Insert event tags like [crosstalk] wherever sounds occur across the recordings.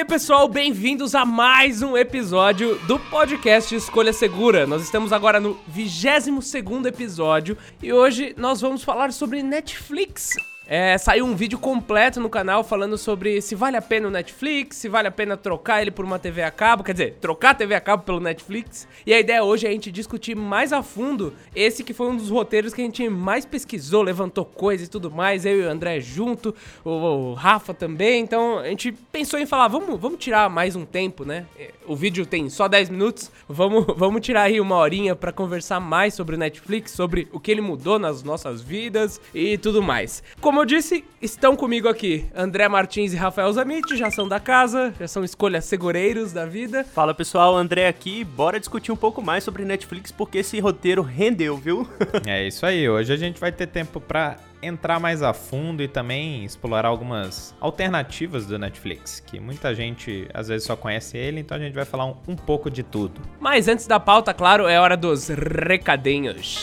aí, pessoal, bem-vindos a mais um episódio do podcast Escolha Segura. Nós estamos agora no 22 segundo episódio e hoje nós vamos falar sobre Netflix. É, saiu um vídeo completo no canal falando sobre se vale a pena o Netflix, se vale a pena trocar ele por uma TV a cabo, quer dizer, trocar a TV a cabo pelo Netflix. E a ideia hoje é a gente discutir mais a fundo esse que foi um dos roteiros que a gente mais pesquisou, levantou coisas e tudo mais, eu e o André junto, o, o Rafa também. Então a gente pensou em falar, vamos, vamos tirar mais um tempo, né? O vídeo tem só 10 minutos, vamos, [laughs] vamos tirar aí uma horinha para conversar mais sobre o Netflix, sobre o que ele mudou nas nossas vidas e tudo mais. Como como eu disse, estão comigo aqui André Martins e Rafael Zamit, já são da casa, já são escolhas segureiros da vida. Fala pessoal, André aqui, bora discutir um pouco mais sobre Netflix porque esse roteiro rendeu, viu? [laughs] é isso aí, hoje a gente vai ter tempo para entrar mais a fundo e também explorar algumas alternativas do Netflix, que muita gente às vezes só conhece ele, então a gente vai falar um, um pouco de tudo. Mas antes da pauta, claro, é hora dos recadinhos.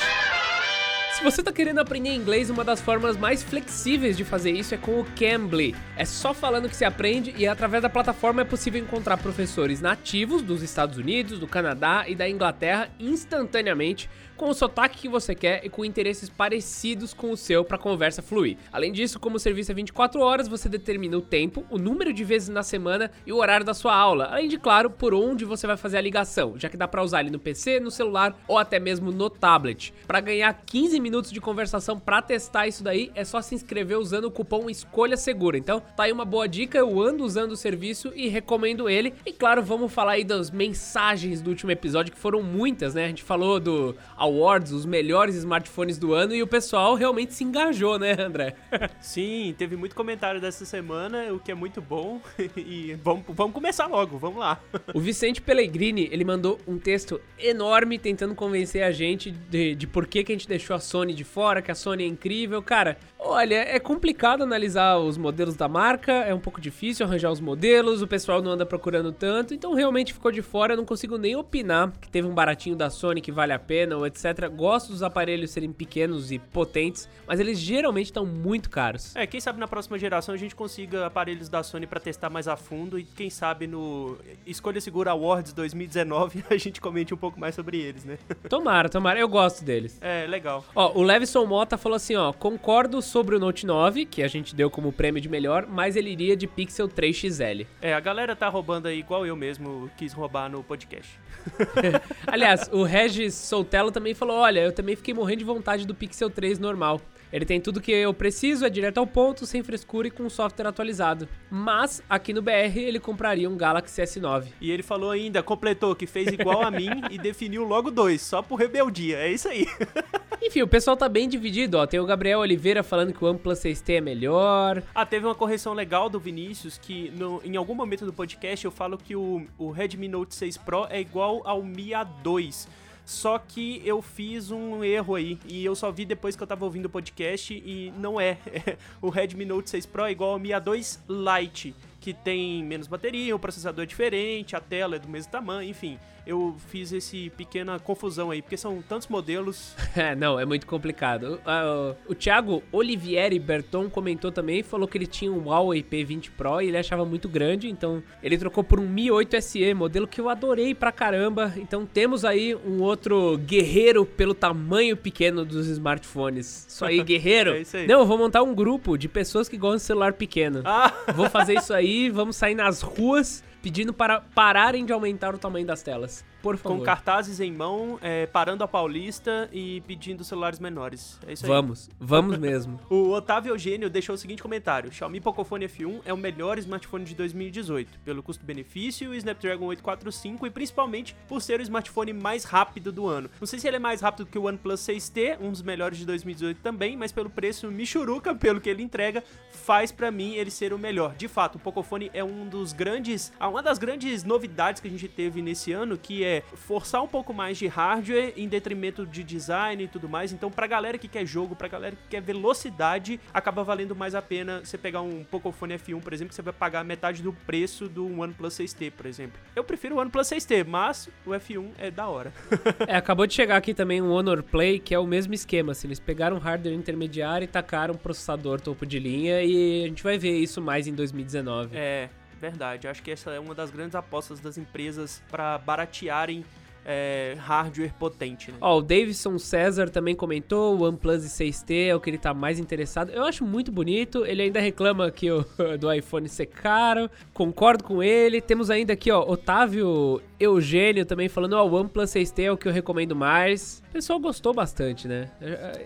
Se você está querendo aprender inglês, uma das formas mais flexíveis de fazer isso é com o Cambly. É só falando que se aprende e através da plataforma é possível encontrar professores nativos dos Estados Unidos, do Canadá e da Inglaterra instantaneamente com o sotaque que você quer e com interesses parecidos com o seu para a conversa fluir. Além disso, como o serviço é 24 horas, você determina o tempo, o número de vezes na semana e o horário da sua aula, além de, claro, por onde você vai fazer a ligação, já que dá para usar ele no PC, no celular ou até mesmo no tablet. Para ganhar 15 minutos de conversação para testar isso daí, é só se inscrever usando o cupom Escolha Segura. Então, tá aí uma boa dica, eu ando usando o serviço e recomendo ele. E claro, vamos falar aí das mensagens do último episódio, que foram muitas, né? A gente falou do Awards, os melhores smartphones do ano, e o pessoal realmente se engajou, né, André? [laughs] Sim, teve muito comentário dessa semana, o que é muito bom. [laughs] E vamos, vamos começar logo, vamos lá. [laughs] O Vicente Pellegrini, ele mandou um texto enorme tentando convencer a gente de, de por que, que a gente deixou a Sony de fora, que a Sony é incrível. Cara, olha, é complicado analisar os modelos da marca, é um pouco difícil arranjar os modelos, o pessoal não anda procurando tanto, então realmente ficou de fora, eu não consigo nem opinar que teve um baratinho da Sony que vale a pena ou etc Gosto dos aparelhos serem pequenos e potentes, mas eles geralmente estão muito caros. É, quem sabe na próxima geração a gente consiga aparelhos da Sony para testar mais a fundo e quem sabe no Escolha Segura Awards 2019 [laughs] a gente comente um pouco mais sobre eles, né? [laughs] Tomara, tomara. Eu gosto deles. É, legal. Ó, o Levison Mota falou assim, ó, concordo sobre o Note 9, que a gente deu como prêmio de melhor, mas ele iria de Pixel 3 XL. É, a galera tá roubando aí igual eu mesmo quis roubar no podcast. [laughs] Aliás, o Regis Soltelo também falou: olha, eu também fiquei morrendo de vontade do Pixel 3 normal. Ele tem tudo que eu preciso, é direto ao ponto, sem frescura e com software atualizado. Mas, aqui no BR, ele compraria um Galaxy S9. E ele falou ainda, completou, que fez igual a mim e definiu logo dois, só por rebeldia. É isso aí. [laughs] Enfim, o pessoal tá bem dividido, ó. Tem o Gabriel Oliveira falando que o OnePlus 6T é melhor. Ah, teve uma correção legal do Vinícius, que no, em algum momento do podcast eu falo que o, o Redmi Note 6 Pro é igual ao Mi A2. Só que eu fiz um erro aí e eu só vi depois que eu tava ouvindo o podcast e não é. [laughs] o Redmi Note 6 Pro é igual ao Mi A2 Lite, que tem menos bateria, um processador diferente, a tela é do mesmo tamanho, enfim eu fiz esse pequena confusão aí, porque são tantos modelos. [laughs] é, não, é muito complicado. Uh, o Thiago Olivieri Berton comentou também, falou que ele tinha um Huawei P20 Pro e ele achava muito grande, então ele trocou por um Mi 8 SE, modelo que eu adorei pra caramba. Então temos aí um outro guerreiro pelo tamanho pequeno dos smartphones. Isso aí, [laughs] guerreiro. é isso aí. Não, eu vou montar um grupo de pessoas que gostam de celular pequeno. Ah. Vou fazer isso aí, vamos sair nas ruas pedindo para pararem de aumentar o tamanho das telas. Por favor. Com cartazes em mão, é, parando a Paulista e pedindo celulares menores. É isso aí. Vamos, vamos mesmo. [laughs] o Otávio Eugênio deixou o seguinte comentário: Xiaomi Pocophone F1 é o melhor smartphone de 2018, pelo custo-benefício, o Snapdragon 845 e principalmente por ser o smartphone mais rápido do ano. Não sei se ele é mais rápido que o OnePlus 6T, um dos melhores de 2018 também, mas pelo preço Michuruca, [laughs] pelo que ele entrega, faz para mim ele ser o melhor. De fato, o Pocophone é um dos grandes, uma das grandes novidades que a gente teve nesse ano, que é forçar um pouco mais de hardware em detrimento de design e tudo mais. Então, pra galera que quer jogo, pra galera que quer velocidade, acaba valendo mais a pena você pegar um Pocophone F1, por exemplo, que você vai pagar metade do preço do OnePlus 6T, por exemplo. Eu prefiro o OnePlus 6T, mas o F1 é da hora. [laughs] é, acabou de chegar aqui também um Honor Play, que é o mesmo esquema. Assim, eles pegaram hardware intermediário e tacaram um processador topo de linha e a gente vai ver isso mais em 2019. É, verdade. Acho que essa é uma das grandes apostas das empresas para baratearem é, hardware potente. Né? Ó, o Davidson César também comentou, o OnePlus 6T é o que ele tá mais interessado. Eu acho muito bonito, ele ainda reclama que o [laughs] do iPhone ser caro, concordo com ele. Temos ainda aqui, ó, Otávio Eugênio também falando, ó, o OnePlus 6T é o que eu recomendo mais. O pessoal gostou bastante, né?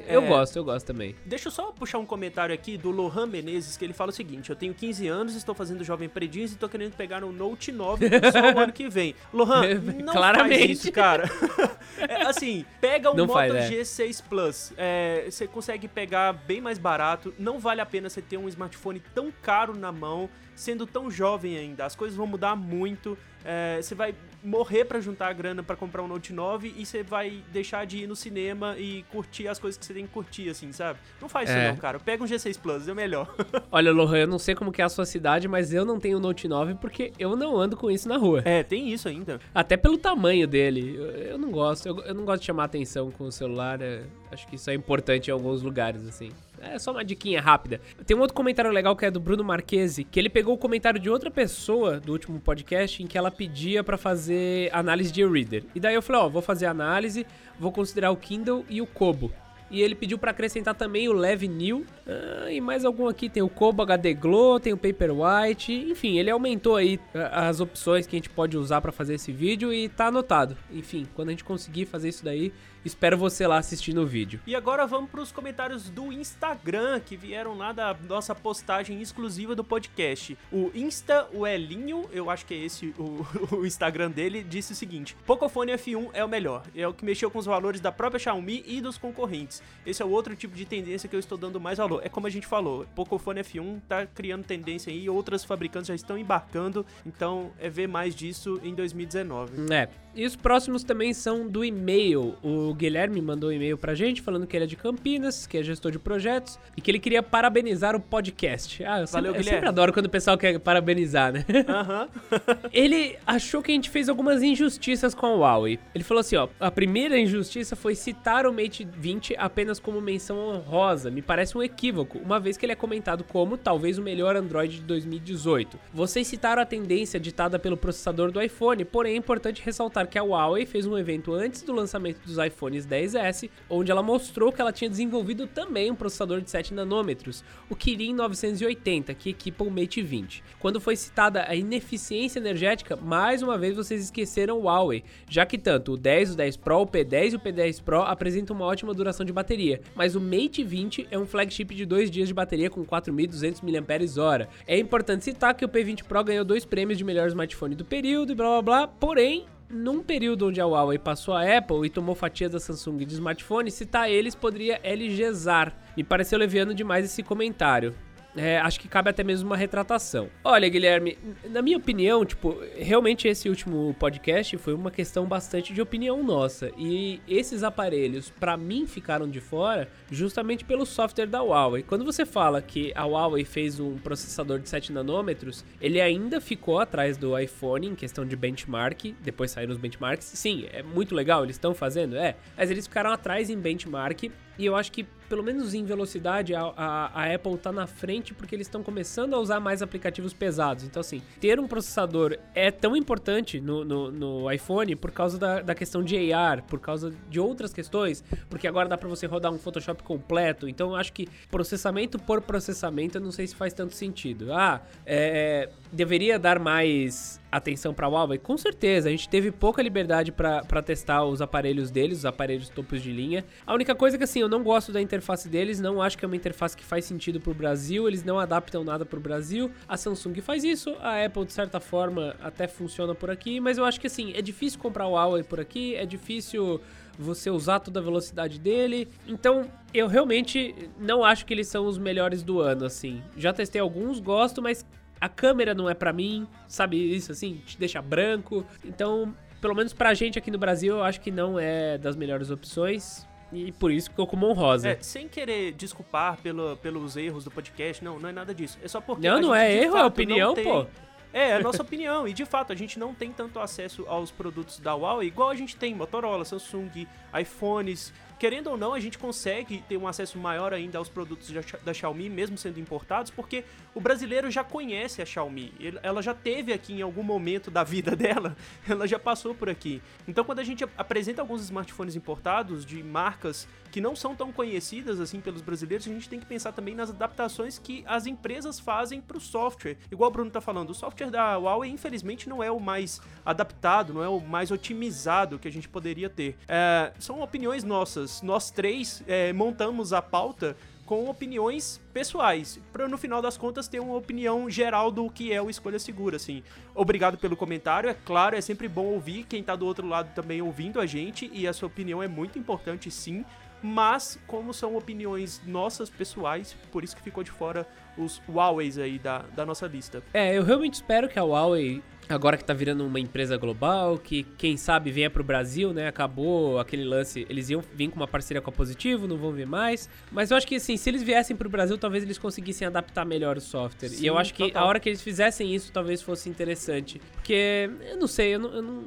Eu é, gosto, eu gosto também. Deixa eu só puxar um comentário aqui do Lohan Menezes, que ele fala o seguinte, eu tenho 15 anos, estou fazendo Jovem Predins e tô querendo pegar um Note 9 só o ano que vem. [laughs] Lohan, não Claramente. Cara. [laughs] é, assim, pega um não Moto faz, é. G6 Plus, é, você consegue pegar bem mais barato, não vale a pena você ter um smartphone tão caro na mão, sendo tão jovem ainda. As coisas vão mudar muito. É, você vai morrer para juntar a grana para comprar um Note 9 e você vai deixar de ir no cinema e curtir as coisas que você tem que curtir, assim, sabe? Não faz é. isso não, cara. Pega um G6 Plus, é melhor. [laughs] Olha, Lohan, eu não sei como que é a sua cidade, mas eu não tenho Note 9 porque eu não ando com isso na rua. É, tem isso ainda. Até pelo tamanho dele. Eu, eu não gosto. Eu, eu, não gosto de chamar atenção com o celular. É, acho que isso é importante em alguns lugares, assim. É só uma diquinha rápida. Tem um outro comentário legal que é do Bruno Marquesi, que ele pegou o comentário de outra pessoa do último podcast em que ela pedia para fazer análise de e-reader. E daí eu falei, ó, vou fazer análise, vou considerar o Kindle e o Kobo. E ele pediu para acrescentar também o Leve New. Ah, e mais algum aqui. Tem o Kobo HD Glow, tem o Paperwhite. Enfim, ele aumentou aí ah, as opções que a gente pode usar para fazer esse vídeo e tá anotado. Enfim, quando a gente conseguir fazer isso daí, Espero você lá assistindo o vídeo. E agora vamos para os comentários do Instagram, que vieram lá da nossa postagem exclusiva do podcast. O Insta, o Elinho, eu acho que é esse o, [laughs] o Instagram dele, disse o seguinte: Pocophone F1 é o melhor. É o que mexeu com os valores da própria Xiaomi e dos concorrentes. Esse é o outro tipo de tendência que eu estou dando mais valor. É como a gente falou, Pocophone F1 tá criando tendência aí, outras fabricantes já estão embarcando, então é ver mais disso em 2019. É. E os próximos também são do e-mail. O Guilherme mandou um e-mail pra gente falando que ele é de Campinas, que é gestor de projetos e que ele queria parabenizar o podcast. Ah, eu, sempre, eu sempre adoro quando o pessoal quer parabenizar, né? Aham. Uhum. [laughs] ele achou que a gente fez algumas injustiças com a Huawei. Ele falou assim, ó, a primeira injustiça foi citar o Mate 20 apenas como menção honrosa. Me parece um equívoco, uma vez que ele é comentado como talvez o melhor Android de 2018. Vocês citaram a tendência ditada pelo processador do iPhone, porém é importante ressaltar que a Huawei fez um evento antes do lançamento dos iPhones 10S, onde ela mostrou que ela tinha desenvolvido também um processador de 7 nanômetros, o Kirin 980, que equipa o Mate 20. Quando foi citada a ineficiência energética, mais uma vez vocês esqueceram o Huawei, já que tanto o 10, o 10 Pro, o P10 e o P10 Pro apresentam uma ótima duração de bateria, mas o Mate 20 é um flagship de 2 dias de bateria com 4.200 mAh. É importante citar que o P20 Pro ganhou dois prêmios de melhor smartphone do período e blá blá blá, porém num período onde a Huawei passou a Apple e tomou fatia da Samsung de smartphone, citar eles poderia LGzar. Me pareceu leviano demais esse comentário. É, acho que cabe até mesmo uma retratação. Olha, Guilherme, na minha opinião, tipo, realmente esse último podcast foi uma questão bastante de opinião nossa. E esses aparelhos, para mim, ficaram de fora justamente pelo software da Huawei. Quando você fala que a Huawei fez um processador de 7 nanômetros, ele ainda ficou atrás do iPhone em questão de benchmark. Depois saíram os benchmarks. Sim, é muito legal, eles estão fazendo, é. Mas eles ficaram atrás em benchmark. E eu acho que pelo menos em velocidade, a, a, a Apple está na frente porque eles estão começando a usar mais aplicativos pesados. Então, assim, ter um processador é tão importante no, no, no iPhone por causa da, da questão de AR, por causa de outras questões, porque agora dá para você rodar um Photoshop completo. Então, eu acho que processamento por processamento, eu não sei se faz tanto sentido. Ah, é, deveria dar mais atenção para a Huawei? Com certeza, a gente teve pouca liberdade para testar os aparelhos deles, os aparelhos topos de linha. A única coisa é que assim, eu não gosto da interface deles, não acho que é uma interface que faz sentido para o Brasil, eles não adaptam nada para o Brasil. A Samsung faz isso, a Apple de certa forma até funciona por aqui, mas eu acho que assim, é difícil comprar o Huawei por aqui, é difícil você usar toda a velocidade dele. Então, eu realmente não acho que eles são os melhores do ano, assim. Já testei alguns, gosto, mas a câmera não é para mim, sabe isso assim, te deixa branco. Então, pelo menos pra gente aqui no Brasil, eu acho que não é das melhores opções. E por isso ficou como honrosa. É, sem querer desculpar pelo, pelos erros do podcast, não, não é nada disso. É só porque. Não, não é erro, é opinião, tem... pô. É, é a nossa opinião. E de fato, a gente não tem tanto acesso aos produtos da Huawei igual a gente tem Motorola, Samsung, iPhones, querendo ou não, a gente consegue ter um acesso maior ainda aos produtos da Xiaomi, mesmo sendo importados, porque o brasileiro já conhece a Xiaomi. Ela já teve aqui em algum momento da vida [laughs] dela, ela já passou por aqui. Então, quando a gente apresenta alguns smartphones importados de marcas que não são tão conhecidas assim pelos brasileiros, a gente tem que pensar também nas adaptações que as empresas fazem para o software. Igual o Bruno está falando, o software da Huawei, infelizmente, não é o mais adaptado, não é o mais otimizado que a gente poderia ter. É, são opiniões nossas. Nós três é, montamos a pauta com opiniões pessoais, para no final das contas ter uma opinião geral do que é o escolha segura, assim. Obrigado pelo comentário, é claro, é sempre bom ouvir quem tá do outro lado também ouvindo a gente e a sua opinião é muito importante, sim. Mas, como são opiniões nossas pessoais, por isso que ficou de fora os Huawei aí da, da nossa lista. É, eu realmente espero que a Huawei agora que tá virando uma empresa global, que quem sabe venha pro Brasil, né? Acabou aquele lance, eles iam vir com uma parceria com a Positivo, não vão vir mais. Mas eu acho que assim, se eles viessem pro Brasil, talvez eles conseguissem adaptar melhor o software. Sim, e eu acho que total. a hora que eles fizessem isso, talvez fosse interessante. Porque, eu não sei, eu não, eu não...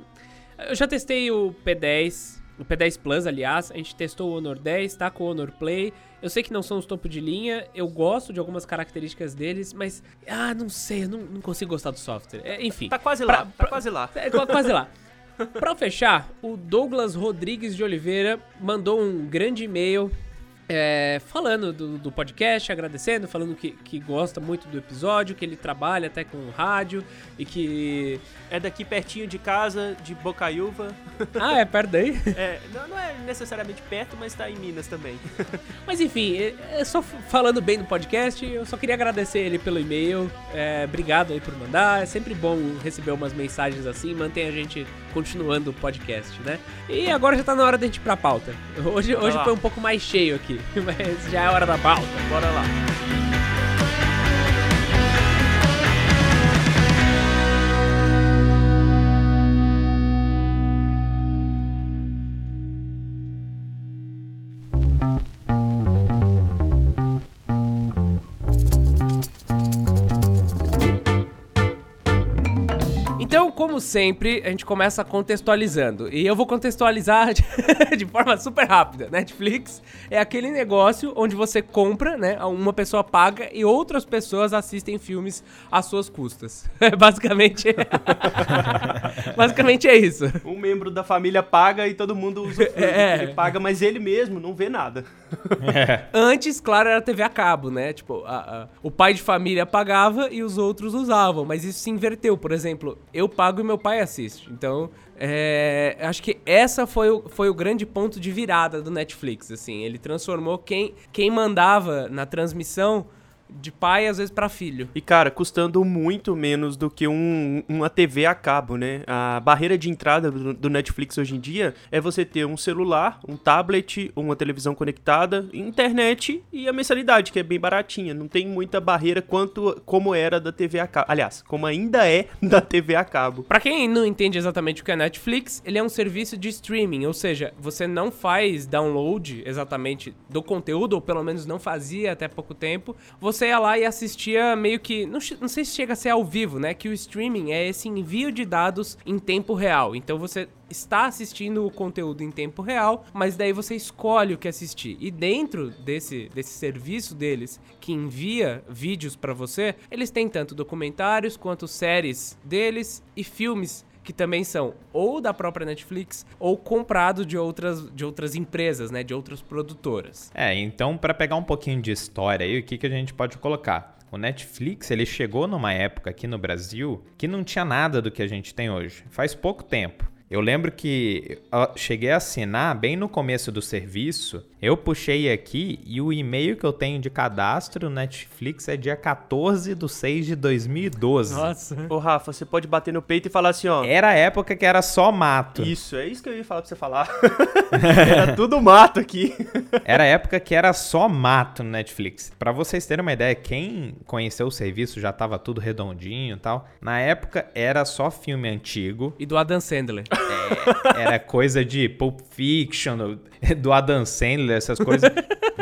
Eu já testei o P10, o P10 Plus, aliás, a gente testou o Honor 10, tá com o Honor Play. Eu sei que não são os topo de linha, eu gosto de algumas características deles, mas. Ah, não sei, eu não, não consigo gostar do software. É, enfim. Tá quase pra, lá, tá quase lá. É, quase lá. [laughs] pra fechar, o Douglas Rodrigues de Oliveira mandou um grande e-mail é, falando do, do, podcast, agradecendo, falando que, que gosta muito do episódio, que ele trabalha até com rádio e que. É daqui pertinho de casa, de Bocaiúva. [laughs] Ah, é perto daí? [laughs] É, não, não é necessariamente perto, mas tá em Minas também. [laughs] Mas enfim, é, é só falando bem do podcast, eu só queria agradecer ele pelo e-mail. É, obrigado aí por mandar. É sempre bom receber umas mensagens assim, mantém a gente continuando o podcast, né? E agora já tá na hora da gente ir pra pauta. Hoje, hoje foi um pouco mais cheio aqui, [laughs] mas já é hora da pauta. Bora lá. Como sempre, a gente começa contextualizando. E eu vou contextualizar [laughs] de, forma super rápida. Netflix é aquele negócio onde você compra, né? Uma pessoa paga e outras pessoas assistem filmes às suas custas. [laughs] basicamente. [laughs] basicamente é isso. Um membro da família paga e todo mundo usa o filme. É. Ele paga, mas ele mesmo não vê nada. [laughs] É. Antes, claro, era TV a cabo, né? Tipo, a, a, o pai de família pagava e os outros usavam. Mas isso se inverteu. Por exemplo, eu pago meu pai assiste. Então, é, acho que essa foi o, foi o grande ponto de virada do Netflix, assim. Ele transformou quem, quem mandava na transmissão de pai, às vezes, para filho. E, cara, custando muito menos do que um, uma TV a cabo, né? A barreira de entrada do, do, Netflix hoje em dia é você ter um celular, um tablet, uma televisão conectada, internet e a mensalidade, que é bem baratinha. Não tem muita barreira quanto como era da TV a cabo. Aliás, como ainda é [laughs] da TV a cabo. Pra quem não entende exatamente o que é Netflix, ele é um serviço de streaming, ou seja, você não faz download exatamente do conteúdo, ou pelo menos não fazia até pouco tempo. Você você ia lá e assistia meio que. Não, não sei se chega a ser ao vivo, né? Que o streaming é esse envio de dados em tempo real. Então você está assistindo o conteúdo em tempo real, mas daí você escolhe o que assistir. E dentro desse, desse serviço deles que envia vídeos para você, eles têm tanto documentários quanto séries deles e filmes que também são ou da própria Netflix ou comprado de outras, de outras empresas, né, de outras produtoras. É, então para pegar um pouquinho de história aí, o que, que a gente pode colocar? O Netflix ele chegou numa época aqui no Brasil que não tinha nada do que a gente tem hoje. Faz pouco tempo. Eu lembro que eu cheguei a assinar bem no começo do serviço eu puxei aqui e o e-mail que eu tenho de cadastro no Netflix é dia 14 de 6 de 2012. Nossa. Ô, Rafa, você pode bater no peito e falar assim, ó. Era a época que era só mato. Isso, é isso que eu ia falar pra você falar. [laughs] era tudo mato aqui. [laughs] era a época que era só mato no Netflix. Para vocês terem uma ideia, quem conheceu o serviço já tava tudo redondinho e tal. Na época era só filme antigo. E do Adam Sandler. É, era coisa de Pulp Fiction, do Adam Sandler, essas coisas,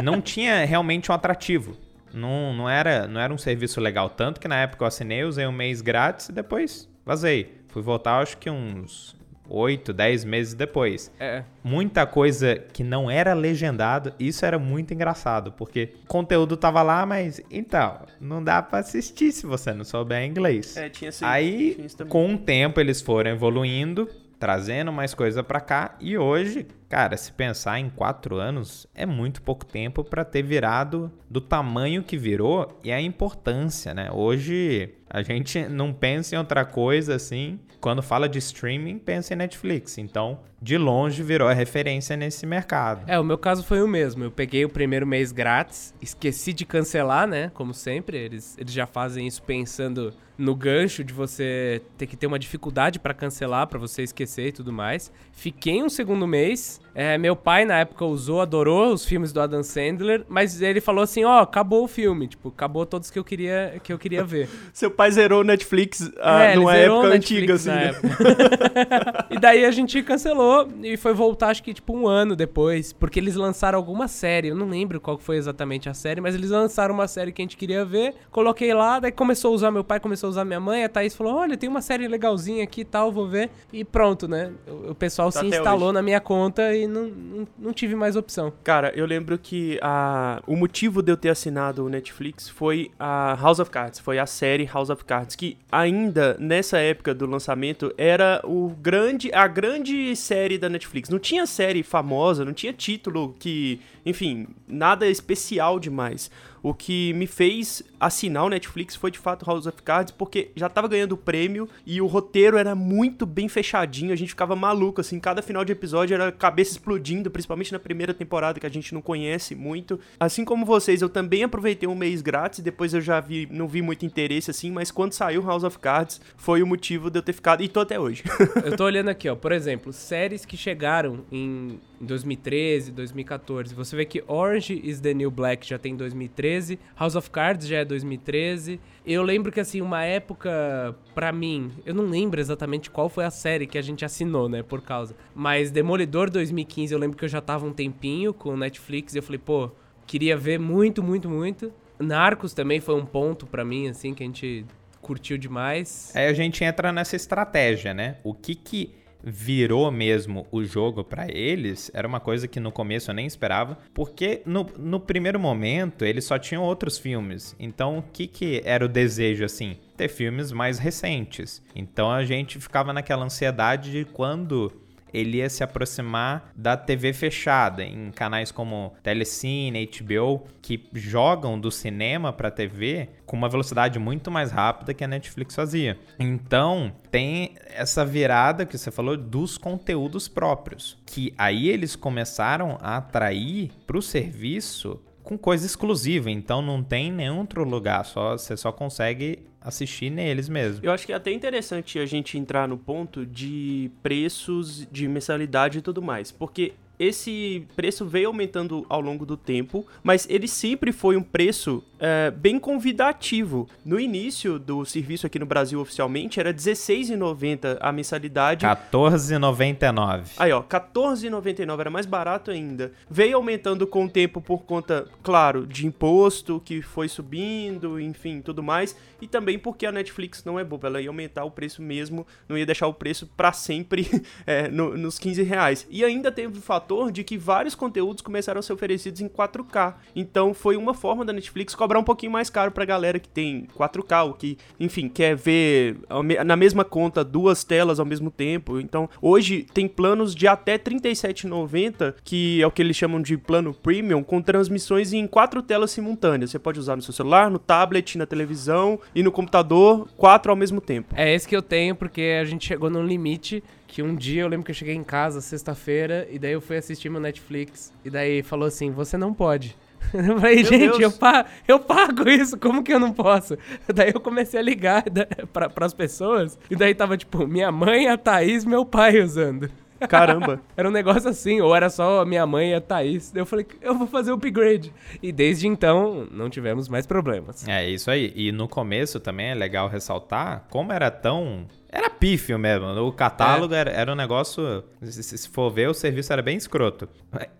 não tinha realmente um atrativo. Não, não, era, não era um serviço legal. Tanto que na época eu assinei, usei um mês grátis e depois vazei. Fui voltar, acho que uns 8, 10 meses depois. É. Muita coisa que não era legendado, isso era muito engraçado, porque o conteúdo tava lá, mas então, não dá pra assistir se você não souber inglês. É, tinha Aí, tinha com o tempo, eles foram evoluindo, trazendo mais coisa pra cá, e hoje, cara, se pensar em quatro anos, é muito pouco tempo pra ter virado do tamanho que virou e a importância, né? Hoje a gente [laughs] não pensa em outra coisa assim. Quando fala de streaming, pensa em Netflix. Então, de longe virou a referência nesse mercado. É, o meu caso foi o mesmo. Eu peguei o primeiro mês grátis, esqueci de cancelar, né? Como sempre, eles, eles já fazem isso pensando no gancho de você ter que ter uma dificuldade pra cancelar, pra você esquecer e tudo mais. Fiquei um segundo mês. É, meu pai na época usou, adorou os filmes do Adam Sandler, mas ele falou assim, ó, acabou o filme, tipo, acabou todos que eu queria que eu queria ver. [laughs] Seu pai zerou o Netflix ah, É, numa época antiga, assim. na né? época. [laughs] e daí a gente cancelou e foi voltar, acho que tipo um ano depois, porque eles lançaram alguma série, eu não lembro qual foi exatamente a série, mas eles lançaram uma série que a gente queria ver, coloquei lá, daí começou a usar meu pai, começou a usar minha mãe, a Thaís falou, olha, tem uma série legalzinha aqui e tal, vou ver, e pronto, né? O, o pessoal Tá se instalou hoje. na minha conta e não, não, não tive mais opção. Cara, eu lembro que a... o motivo de eu ter assinado o Netflix foi a House of Cards, foi a série House of Cards, que ainda nessa época do lançamento era o grande, a grande série da Netflix. Não tinha série famosa, não tinha título que, enfim, nada especial demais. O que me fez assinar o Netflix foi de fato House of Cards, porque já tava ganhando prêmio e o roteiro era muito bem fechadinho, a gente ficava maluco, assim, cada final de episódio era cabeça explodindo, principalmente na primeira temporada que a gente não conhece muito. Assim como vocês, eu também aproveitei um mês grátis, depois eu já vi, não vi muito interesse assim, mas quando saiu House of Cards foi o motivo de eu ter ficado, e tô até hoje. [laughs] Eu tô olhando aqui, ó, por exemplo, séries que chegaram em 2013, 2014. Você vê que Orange is the New Black já tem 2013, House of Cards já é 2013. Eu lembro que, assim, uma época, pra mim, eu não lembro exatamente qual foi a série que a gente assinou, né, por causa. Mas Demolidor 2015, eu lembro que eu já tava um tempinho com o Netflix e eu falei, pô, queria ver muito, muito, muito. Narcos também foi um ponto pra mim, assim, que a gente curtiu demais. Aí a gente entra nessa estratégia, né? O que que virou mesmo o jogo pra eles era uma coisa que no começo eu nem esperava, porque no, no primeiro momento eles só tinham outros filmes. Então o que que era o desejo assim? Ter filmes mais recentes. Então a gente ficava naquela ansiedade de quando ele ia se aproximar da TV fechada, em canais como Telecine, HBO, que jogam do cinema para TV com uma velocidade muito mais rápida que a Netflix fazia. Então, tem essa virada que você falou dos conteúdos próprios, que aí eles começaram a atrair para o serviço com coisa exclusiva, então não tem nenhum outro lugar, só você só consegue assistir neles mesmo. Eu acho que é até interessante a gente entrar no ponto de preços, de mensalidade e tudo mais, porque esse preço veio aumentando ao longo do tempo, mas ele sempre foi um preço é, bem convidativo. No início do serviço aqui no Brasil oficialmente era R$16,90 a mensalidade. 14,99. Aí, ó, R$14,99 era mais barato ainda. Veio aumentando com o tempo por conta, claro, de imposto que foi subindo, enfim, tudo mais. E também porque a Netflix não é boba, ela ia aumentar o preço mesmo, não ia deixar o preço pra sempre [laughs] é, no- nos 15 reais. E ainda teve o fator de que vários conteúdos começaram a ser oferecidos em 4K. Então foi uma forma da Netflix cobrar um pouquinho mais caro pra galera que tem 4K, ou que, enfim, quer ver na mesma conta duas telas ao mesmo tempo. Então hoje tem planos de até R$ 37,90, que é o que eles chamam de plano premium, com transmissões em quatro telas simultâneas. Você pode usar no seu celular, no tablet, na televisão e no computador, quatro ao mesmo tempo. É esse que eu tenho, porque a gente chegou num limite que um dia eu lembro que eu cheguei em casa, sexta-feira, e daí eu fui assistir meu Netflix, e daí falou assim, você não pode. [laughs] Eu falei, Meu gente, Deus. eu, pa eu pago isso, como que eu não posso? [laughs] Daí eu comecei a ligar da- [laughs] pra, pras pessoas, e daí tava tipo, minha mãe, a Thaís, meu pai usando. Caramba. [laughs] Era um negócio assim, ou era só a minha mãe e a Thaís. Daí eu falei, eu vou fazer o upgrade. E desde então, não tivemos mais problemas. É isso aí. E no começo também é legal ressaltar como era tão. Era pífio mesmo. O catálogo era, era um negócio. Se, se for ver, o serviço era bem escroto.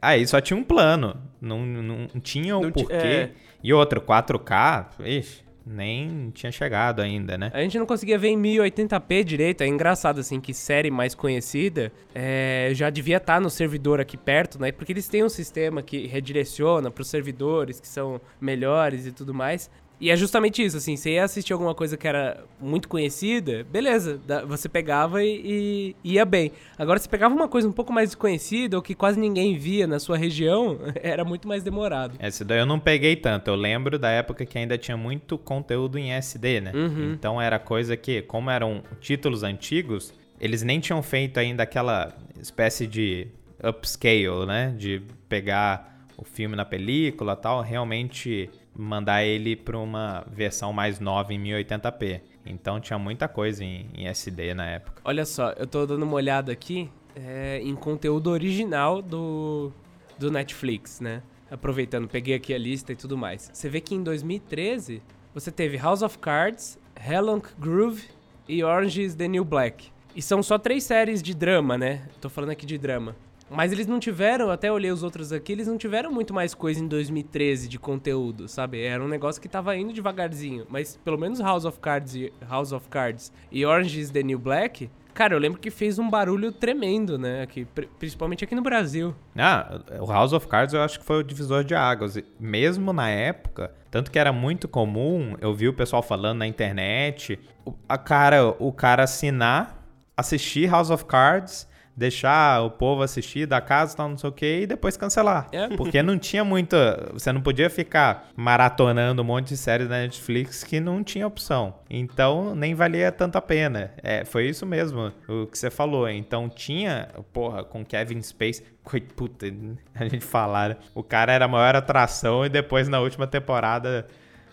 Aí só tinha um plano. Não, não tinha o Não porquê. é. E outro, 4K. Ixi. Nem tinha chegado ainda, né? A gente não conseguia ver em 1080p direito. É engraçado, assim, que série mais conhecida é, já devia estar no servidor aqui perto, né? Porque eles têm um sistema que redireciona para os servidores que são melhores e tudo mais. E é justamente isso, assim, você ia assistir alguma coisa que era muito conhecida, beleza, você pegava e, e, ia bem. Agora, se pegava uma coisa um pouco mais desconhecida ou que quase ninguém via na sua região, [laughs] era muito mais demorado. Esse daí eu não peguei tanto. Eu lembro da época que ainda tinha muito conteúdo em SD, né? Uhum. Então era coisa que, como eram títulos antigos, eles nem tinham feito ainda aquela espécie de upscale, né? De pegar o filme na película tal. Realmente mandar ele para uma versão mais nova em 1080p. Então tinha muita coisa em, em SD na época. Olha só, eu tô dando uma olhada aqui é, em conteúdo original do, do Netflix, né? Aproveitando, peguei aqui a lista e tudo mais. Você vê que em 2013 você teve House of Cards, Hellonk Groove e Orange is the New Black. E são só três séries de drama, né? Tô falando aqui de drama. Mas eles não tiveram, até olhei os outros aqui, eles não tiveram muito mais coisa em 2013 de conteúdo, sabe? Era um negócio que tava indo devagarzinho. Mas pelo menos House of Cards e, House of Cards e Orange is the New Black, cara, eu lembro que fez um barulho tremendo, né? Aqui, principalmente aqui no Brasil. Ah, o House of Cards eu acho que foi o divisor de águas. Mesmo na época, tanto que era muito comum, eu vi o pessoal falando na internet, a cara, o cara assinar, assistir House of Cards deixar o povo assistir da casa, tal, não sei o que, e depois cancelar. É. Porque não tinha muita. Você não podia ficar maratonando um monte de séries da Netflix que não tinha opção. Então nem valia tanto a pena. É, foi isso mesmo o que você falou. Então tinha, porra, com Kevin Space. Puta, a gente falar, o cara era a maior atração e depois na última temporada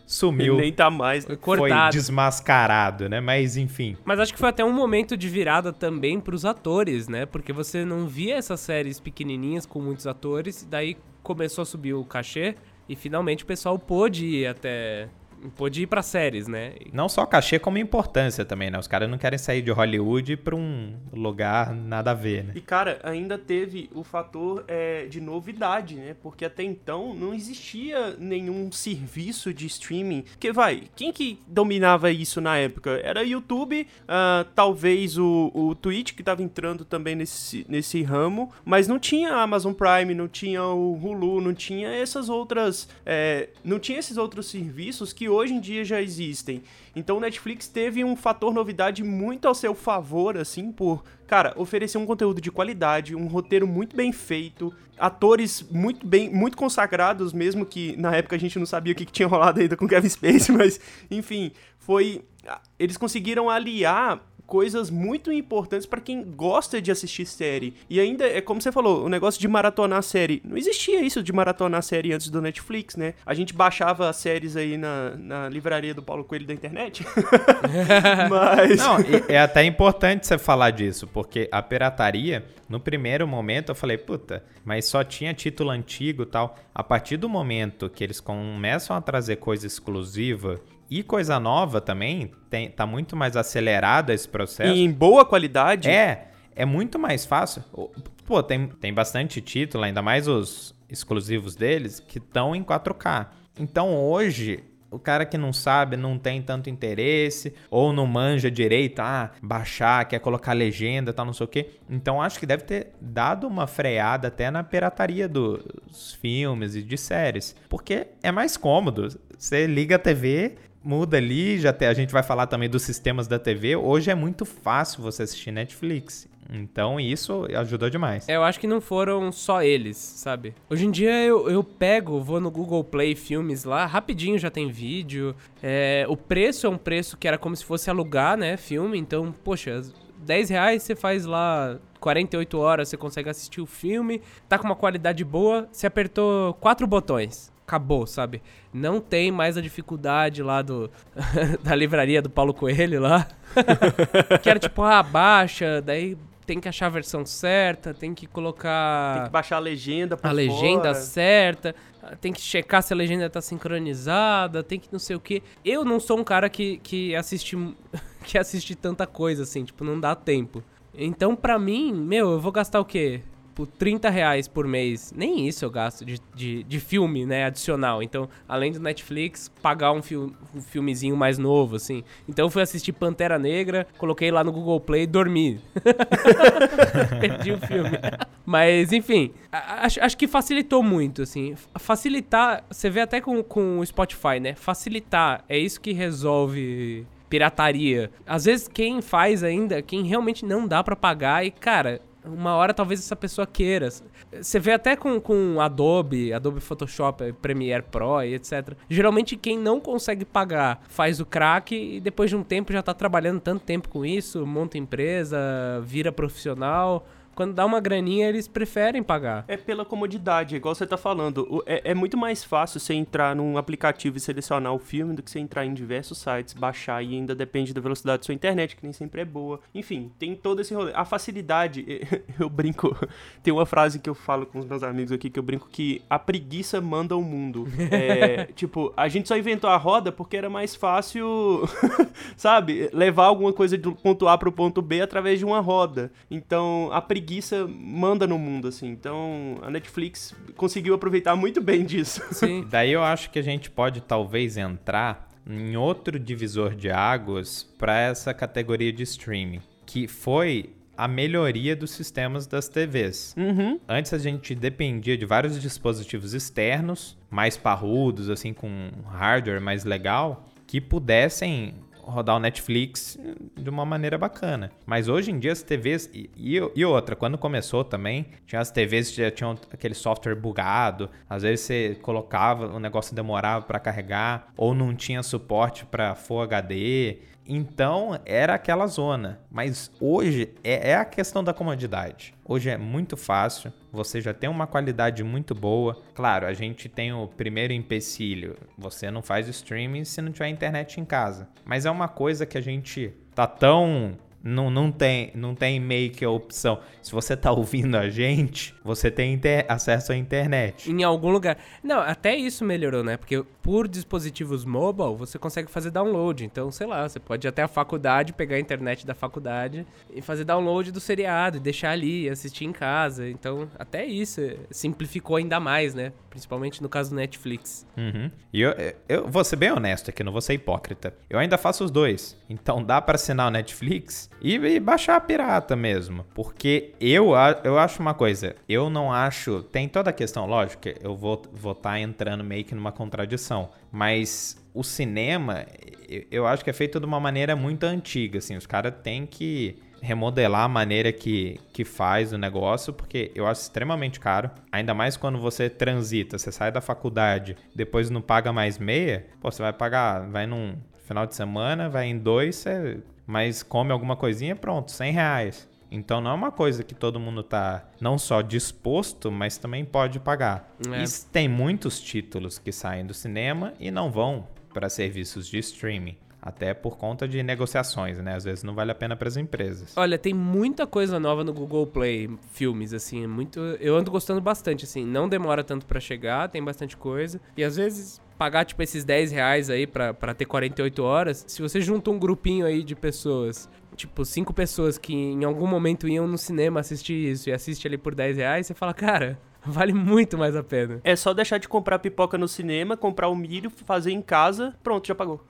sumiu. nem tá mais. Foi cortado. Foi desmascarado, né? Mas enfim. Mas acho que foi até um momento de virada também pros atores, né? Porque você não via essas séries pequenininhas com muitos atores, daí começou a subir o cachê e finalmente o pessoal pôde ir até pôde ir para séries, né? Não só cachê, como importância também, né? Os caras não querem sair de Hollywood para um lugar nada a ver, né? E, cara, ainda teve o fator é, de novidade, né? Porque até então não existia nenhum serviço de streaming. Que vai, quem que dominava isso na época? Era YouTube, uh, talvez o, o Twitch, que tava entrando também nesse, nesse ramo, mas não tinha Amazon Prime, não tinha o Hulu, não tinha essas outras. É, não tinha esses outros serviços que hoje em dia já existem. Então o Netflix teve um fator novidade muito ao seu favor, assim, por, cara, oferecer um conteúdo de qualidade, um roteiro muito bem feito, atores muito bem, muito consagrados, mesmo que na época a gente não sabia o que, que tinha rolado ainda com Kevin Spacey, [laughs] mas enfim, foi eles conseguiram aliar coisas muito importantes para quem gosta de assistir série. E ainda, é como você falou, o negócio de maratonar série. Não existia isso de maratonar série antes do Netflix, né? A gente baixava as séries aí na, na livraria do Paulo Coelho da internet. [laughs] Mas. Não, é até importante você falar disso, porque a pirataria, no primeiro momento, eu falei, puta, mas só tinha título antigo e tal. A partir do momento que eles começam a trazer coisa exclusiva e coisa nova também, tem, tá muito mais acelerado esse processo. E em boa qualidade. É, é muito mais fácil. Pô, tem, tem bastante título, ainda mais os exclusivos deles, que estão em 4K. Então hoje, o cara que não sabe, não tem tanto interesse, ou não manja direito, ah, baixar, quer colocar legenda, tal, não sei o quê. Então acho que deve ter dado uma freada até na pirataria dos filmes e de séries. Porque é mais cômodo. Você liga a TV, muda ali, já tem, a gente vai falar também dos sistemas da TV. Hoje é muito fácil você assistir Netflix. Então isso ajudou demais. É, eu acho que não foram só eles, sabe? Hoje em dia eu, eu pego, vou no Google Play Filmes lá, rapidinho já tem vídeo. É, o preço é um preço que era como se fosse alugar, né, filme. Então, poxa, 10 reais você faz lá 48 horas, você consegue assistir o filme. Tá com uma qualidade boa, você apertou quatro botões acabou, sabe? Não tem mais a dificuldade lá do [laughs] da livraria do Paulo Coelho lá. [laughs] que era tipo, ah, baixa, daí tem que achar a versão certa, tem que colocar. Tem que baixar a legenda A legenda certa, tem que checar se a legenda tá sincronizada, tem que não sei o que. Eu não sou um cara que, que assiste [laughs] que assiste tanta coisa assim, tipo, não dá tempo. Então, pra mim, meu, eu vou gastar o quê? Tipo, 30 reais por mês. Nem isso eu gasto de, de, de filme, né, adicional. Então, além do Netflix, pagar um, fil um filmezinho mais novo, assim. Então, eu fui assistir Pantera Negra, coloquei lá no Google Play e dormi. [laughs] Perdi o filme. Mas, enfim, acho, acho que facilitou muito, assim. Facilitar, você vê até com, com o Spotify, né? Facilitar, é isso que resolve pirataria. Às vezes quem faz ainda, quem realmente não dá para pagar e, cara, uma hora talvez essa pessoa queira. Você vê até com, com Adobe, Adobe Photoshop, Premiere Pro e etc. Geralmente quem não consegue pagar faz o crack e depois de um tempo já tá trabalhando tanto tempo com isso, monta empresa, vira profissional quando dá uma graninha, eles preferem pagar. É pela comodidade, igual você tá falando. É, é, muito mais fácil você entrar num aplicativo e selecionar o filme do que você entrar em diversos sites, baixar e ainda depende da velocidade da sua internet, que nem sempre é boa. Enfim, tem todo esse rolê. A facilidade, [laughs] eu brinco, [laughs] tem uma frase que eu falo com os meus amigos aqui que eu brinco que a preguiça manda o mundo. É, [laughs] tipo, a gente só inventou a roda porque era mais fácil, sabe, levar alguma coisa do ponto A pro ponto B através de uma roda. Então, a preguiça preguiça manda no mundo, assim. Então, a Netflix conseguiu aproveitar muito bem disso. [laughs] Sim. Daí eu acho que a gente pode talvez entrar em outro divisor de águas para essa categoria de streaming, que foi a melhoria dos sistemas das TVs. Uhum. Antes a gente dependia de vários dispositivos externos, mais parrudos, assim, com hardware mais legal, que pudessem rodar o Netflix de uma maneira bacana. Mas hoje em dia as TVs. E, e, outra, quando começou também, tinha as TVs que já tinham aquele software bugado. Às vezes você colocava, o negócio demorava para carregar, ou não tinha suporte para Full HD. Então era aquela zona. Mas hoje é, é, a questão da comodidade. Hoje é muito fácil, você já tem uma qualidade muito boa. Claro, a gente tem o primeiro empecilho: você não faz streaming se não tiver internet em casa. Mas é uma coisa que a gente tá tão não, não, tem, não tem meio que a opção. Se você tá ouvindo a gente, você tem inter... acesso à internet. Em algum lugar. Não, até isso melhorou, né? Porque por dispositivos mobile, você consegue fazer download. Então, sei lá, você pode ir até a faculdade, pegar a internet da faculdade e fazer download do seriado e deixar ali, assistir em casa. Então, até isso simplificou ainda mais, né? Principalmente no caso do Netflix. Uhum. E eu, eu vou ser bem honesto aqui, não vou ser hipócrita. Eu ainda faço os dois. Então, dá para assinar o Netflix e, e, baixar a pirata mesmo. Porque eu, eu acho uma coisa, eu não acho. Tem toda a questão, lógico, eu vou estar vou tá entrando meio que numa contradição. Mas o cinema, eu acho que é feito de uma maneira muito antiga, assim. Os caras têm que remodelar a maneira que, que faz o negócio, porque eu acho extremamente caro. Ainda mais quando você transita, você sai da faculdade, depois não paga mais meia, pô, você vai pagar, vai num final de semana, vai em dois, você mas come alguma coisinha, pronto, 100 reais. Então não é uma coisa que todo mundo tá não só disposto, mas também pode pagar. É. E tem muitos títulos que saem do cinema e não vão para serviços de streaming. Até por conta de negociações, né? Às vezes não vale a pena para as empresas. Olha, tem muita coisa nova no Google Play, filmes, assim, muito. Eu ando gostando bastante, assim. Não demora tanto para chegar, tem bastante coisa. E às vezes pagar, tipo, esses 10 reais aí pra, pra ter 48 horas, se você junta um grupinho aí de pessoas, tipo, cinco pessoas que em algum momento iam no cinema assistir isso e assiste ali por 10 reais, você fala, cara, [laughs] Vale muito mais a pena. É só deixar de comprar pipoca no cinema, comprar o milho, fazer em casa, pronto, já pagou.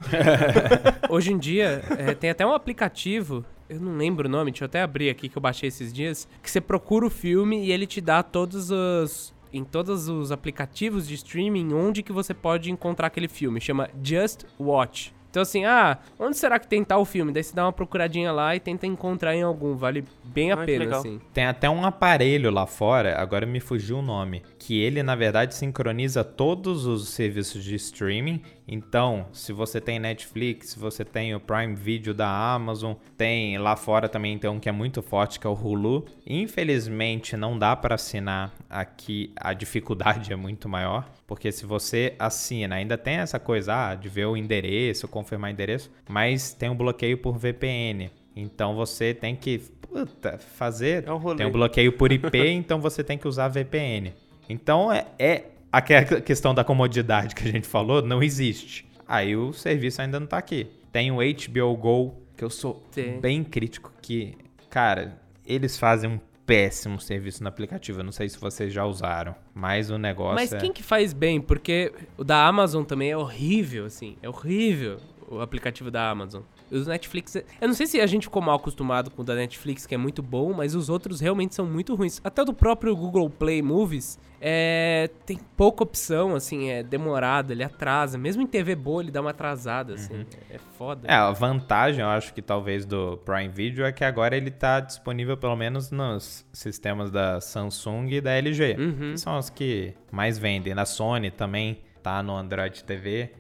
[laughs] Hoje em dia, é, tem até um aplicativo eu não lembro o nome, deixa eu até abrir aqui que eu baixei esses dias, que você procura o filme e ele te dá todos os em todos os aplicativos de streaming onde que você pode encontrar aquele filme. Chama Just Watch. Então assim, ah, onde será que tem tal filme? Daí você dá uma procuradinha lá e tenta encontrar em algum. Vale bem a ah, pena, assim. Tem até um aparelho lá fora, agora me fugiu o nome, que ele na verdade sincroniza todos os serviços de streaming. Então, se você tem Netflix, se você tem o Prime Video da Amazon, tem lá fora também tem um que é muito forte que é o Hulu. Infelizmente não dá para assinar aqui, a dificuldade é muito maior, porque se você assina, ainda tem essa coisa ah, de ver o endereço, confirmar o endereço, mas tem um bloqueio por VPN. Então você tem que puta, fazer. É um tem um bloqueio por IP, [laughs] então você tem que usar VPN. Então é, é aquela questão da comodidade que a gente falou, não existe. Aí o serviço ainda não tá aqui. Tem o HBO Go, que eu sou Sim. bem crítico, que, cara, eles fazem um péssimo serviço no aplicativo. Eu não sei se vocês já usaram, mas o negócio Mas é... quem que faz bem? Porque o da Amazon também é horrível, assim. É horrível o aplicativo da Amazon. Os Netflix. Eu não sei se a gente ficou mal acostumado com o da Netflix, que é muito bom, mas os outros realmente são muito ruins. Até o do próprio Google Play Movies é, tem pouca opção, assim, é demorado, ele atrasa. Mesmo em TV boa, ele dá uma atrasada, assim. Uhum. É foda. É, a vantagem, eu acho que talvez do Prime Video é que agora ele tá disponível pelo menos nos sistemas da Samsung e da LG. Uhum. Que são os que mais vendem. Na Sony também tá no Android TV.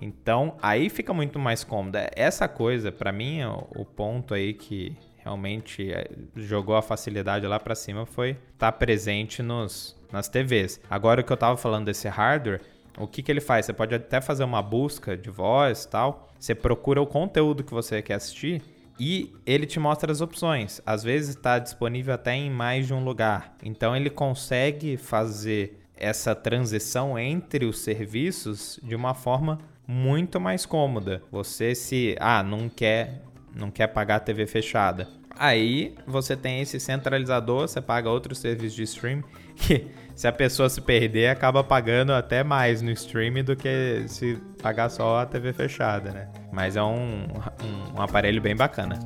Então, aí fica muito mais cômodo. Essa coisa, para mim, o, o ponto aí que realmente é, jogou a facilidade lá para cima foi estar tá presente nos, nas TVs. Agora o que eu tava falando desse hardware, o que, que ele faz? Você pode até fazer uma busca de voz tal. Você procura o conteúdo que você quer assistir e ele te mostra as opções. Às vezes está disponível até em mais de um lugar. Então ele consegue fazer essa transição entre os serviços de uma forma muito mais cômoda. Você se ah, não quer não quer pagar a TV fechada. Aí você tem esse centralizador, você paga outros serviços de stream [laughs] que se a pessoa se perder acaba pagando até mais no stream do que se pagar só a TV fechada, né? Mas é um, um, um aparelho bem bacana.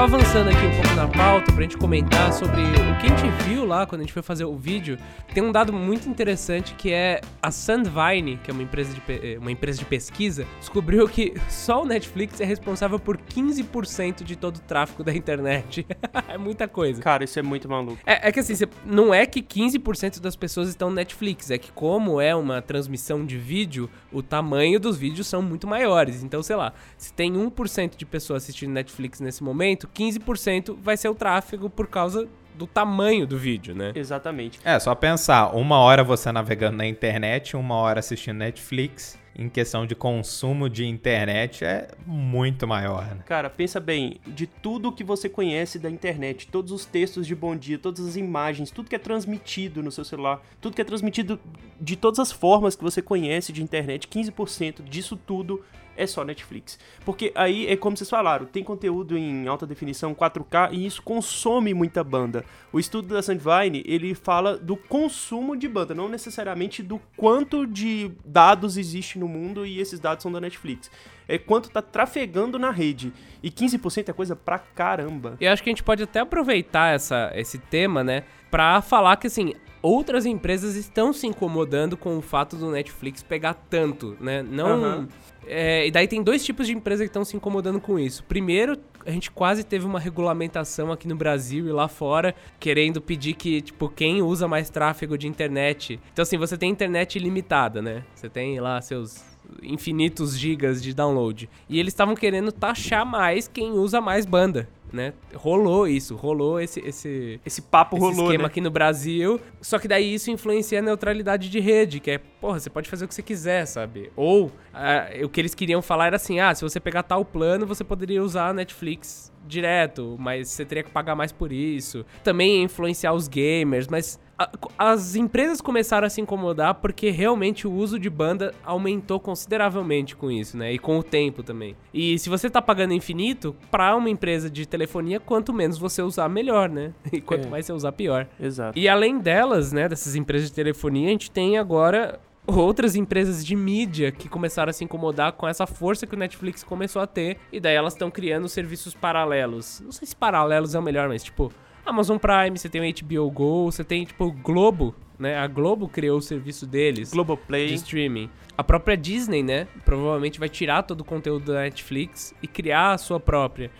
Só avançando aqui um pouco na pauta pra gente comentar sobre o que a gente viu lá quando a gente foi fazer o vídeo, tem um dado muito interessante que é a Sandvine, que é uma empresa de, eh, uma empresa de pesquisa, descobriu que só o Netflix é responsável por 15% de todo o tráfego da internet. [laughs] é muita coisa. Cara, isso é muito maluco. É, é que assim, não é que 15% das pessoas estão no Netflix, é que como é uma transmissão de vídeo, o tamanho dos vídeos são muito maiores. Então, sei lá, se tem 1% de pessoas assistindo Netflix nesse momento, 15% vai ser o tráfego por causa do tamanho do vídeo, né? Exatamente. É, só pensar, uma hora você navegando na internet, uma hora assistindo Netflix, em questão de consumo de internet é muito maior. Né? Cara, pensa bem, de tudo que você conhece da internet, todos os textos de bom dia, todas as imagens, tudo que é transmitido no seu celular, tudo que é transmitido de todas as formas que você conhece de internet, 15% disso tudo é só Netflix. Porque aí é como vocês falaram, tem conteúdo em alta definição 4K e isso consome muita banda. O estudo da Sandvine, ele fala do consumo de banda, não necessariamente do quanto de dados existe no mundo e esses dados são da Netflix. É quanto tá trafegando na rede. E 15% é coisa pra caramba. Eu acho que a gente pode até aproveitar essa, esse tema, né, pra falar que assim, outras empresas estão se incomodando com o fato do Netflix pegar tanto, né? Não. Uhum. É, e daí tem dois tipos de empresas que estão se incomodando com isso. Primeiro, a gente quase teve uma regulamentação aqui no Brasil e lá fora, querendo pedir que, tipo, quem usa mais tráfego de internet. Então, assim, você tem internet ilimitada, né? Você tem lá seus infinitos gigas de download. E eles estavam querendo taxar mais quem usa mais banda né? Rolou isso, rolou esse esse esse papo esse rolou, esquema né? aqui no Brasil. Só que daí isso influencia a neutralidade de rede, que é, porra, você pode fazer o que você quiser, sabe? Ou ah, o que eles queriam falar era assim: "Ah, se você pegar tal plano, você poderia usar a Netflix direto, mas você teria que pagar mais por isso". Também influenciar os gamers, mas as empresas começaram a se incomodar porque realmente o uso de banda aumentou consideravelmente com isso, né? E com o tempo também. E se você tá pagando infinito, para uma empresa de telefonia, quanto menos você usar, melhor, né? [laughs] E quanto é. mais você usar, pior. Exato. E além delas, né, dessas empresas de telefonia, a gente tem agora outras empresas de mídia que começaram a se incomodar com essa força que o Netflix começou a ter. E daí elas estão criando serviços paralelos. Não sei se paralelos é o melhor, mas tipo Amazon Prime, você tem o HBO Go, você tem, tipo, o Globo, né? A Globo criou o serviço deles. Globoplay. De streaming. A própria Disney, né? Provavelmente vai tirar todo o conteúdo da Netflix e criar a sua própria.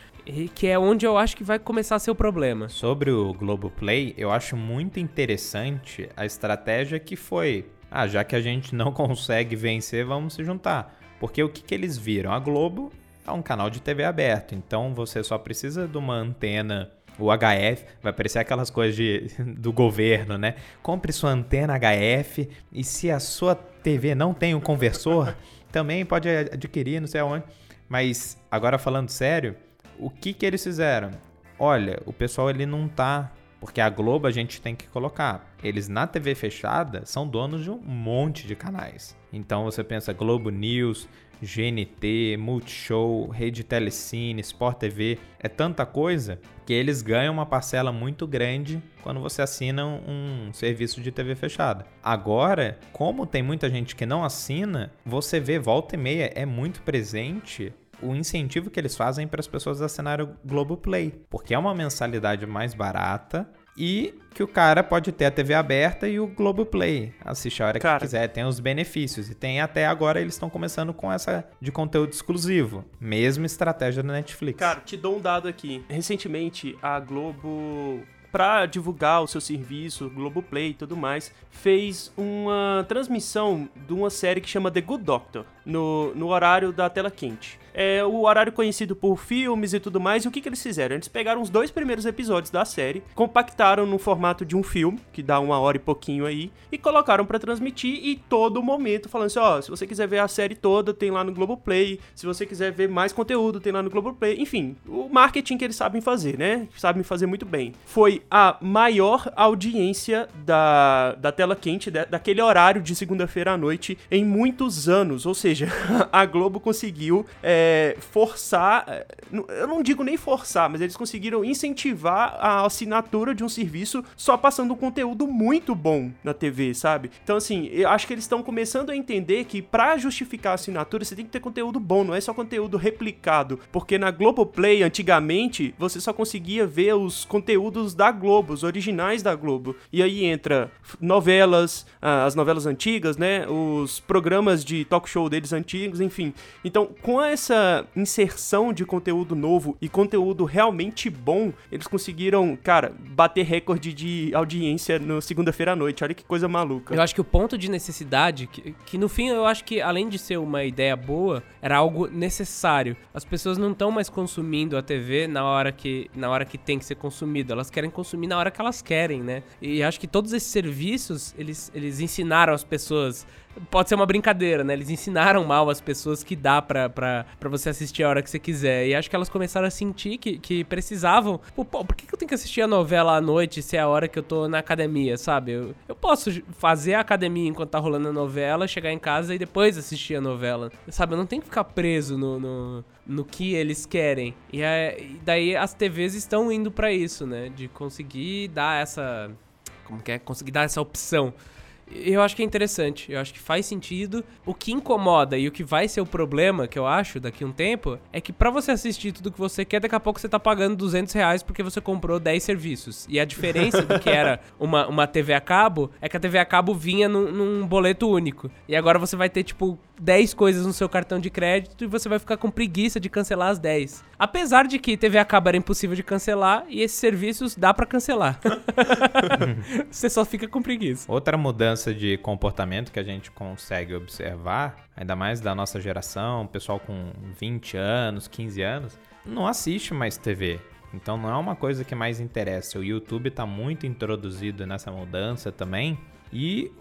Que é onde eu acho que vai começar a ser o problema. Sobre o Globoplay, eu acho muito interessante a estratégia que foi. Ah, já que a gente [laughs] não consegue vencer, vamos se juntar. Porque o que, que eles viram? A Globo é um canal de TV aberto, então você só precisa de uma antena o HF, vai parecer aquelas coisas de, [laughs] do governo, né? Compre sua antena HF e se a sua TV não tem um conversor, [laughs] também pode adquirir, não sei aonde. Mas agora falando sério, o que que eles fizeram? Olha, o pessoal ele não tá Porque a Globo a gente tem que colocar. Eles na TV fechada são donos de um monte de canais. Então você pensa Globo News, GNT, Multishow, Rede Telecine, Sport TV, é tanta coisa que eles ganham uma parcela muito grande quando você assina um serviço de TV fechada. Agora, como tem muita gente que não assina, você vê volta e meia é muito presente o incentivo que eles fazem para as pessoas assinarem o Globoplay, porque é uma mensalidade mais barata e que o cara pode ter a TV aberta e o Globoplay. Assistir a hora cara. que quiser, tem os benefícios. E tem até agora eles estão começando com essa de conteúdo exclusivo. Mesma estratégia da Netflix. Cara, te dou um dado aqui. Recentemente, a Globo para divulgar o seu serviço, Globoplay e tudo mais, fez uma transmissão de uma série que chama The Good Doctor, no, no horário da tela quente é, o horário conhecido por filmes e tudo mais. E o que, que eles fizeram? Eles pegaram os dois primeiros episódios da série, compactaram no formato de um filme, que dá uma hora e pouquinho aí, e colocaram para transmitir e todo momento falando assim: ó, se você quiser ver a série toda, tem lá no Globoplay. Se você quiser ver mais conteúdo, tem lá no Globoplay. Enfim, o marketing que eles sabem fazer, né? Sabem fazer muito bem. Foi a maior audiência da, da tela quente, da, daquele horário de segunda-feira à noite, em muitos anos. Ou seja, [laughs] a Globo conseguiu. É, forçar, é, eu não digo nem forçar, mas eles conseguiram incentivar a assinatura de um serviço só passando um conteúdo muito bom na TV, sabe? Então, assim, eu acho que eles estão começando a entender que para justificar a assinatura você tem que ter conteúdo bom, não é só conteúdo replicado. Porque na Globoplay, antigamente, você só conseguia ver os conteúdos da Globo, os originais da Globo. E aí entra novelas, ah, as novelas antigas, né? Os programas de talk show deles antigos, enfim. Então, com essa essa inserção de conteúdo novo e conteúdo realmente bom, eles conseguiram, cara, bater recorde de audiência no segunda-feira à noite. Olha que coisa maluca. Eu acho que o ponto de necessidade, que, que no fim eu acho que além de ser uma ideia boa, era algo necessário. As pessoas não estão mais consumindo a TV na hora que na hora que tem que ser consumido, elas querem consumir na hora que elas querem, né? E acho que todos esses serviços, eles, eles ensinaram as pessoas pode ser uma brincadeira, né? Eles ensinaram mal as pessoas que dá pra, pra, pra você assistir a hora que você quiser. E acho que elas começaram a sentir que, que precisavam. Pô, por que, que eu tenho que assistir a novela à noite se é a hora que eu tô na academia, sabe? Eu, eu posso fazer a academia enquanto tá rolando a novela, chegar em casa e depois assistir a novela. Sabe? Eu não tenho que ficar preso no, no, no que eles querem. E, é, daí as TVs estão indo para isso, né? De conseguir dar essa. Como que é? Conseguir dar essa opção eu acho que é interessante, eu acho que faz sentido. O que incomoda e o que vai ser o problema, que eu acho, daqui a um tempo, é que para você assistir tudo que você quer, daqui a pouco você tá pagando 200 reais porque você comprou 10 serviços. E a diferença do que era [laughs] uma, uma TV a cabo é que a TV a cabo vinha num, num boleto único. E agora você vai ter, tipo, 10 coisas no seu cartão de crédito e você vai ficar com preguiça de cancelar as 10. Apesar de que TV a cabo era impossível de cancelar e esses serviços dá para cancelar. [laughs] você só fica com preguiça. Outra mudança de comportamento que a gente consegue observar, ainda mais da nossa geração, pessoal com 20 anos, 15 anos, não assiste mais TV. Então não é uma coisa que mais interessa. O YouTube está muito introduzido nessa mudança também e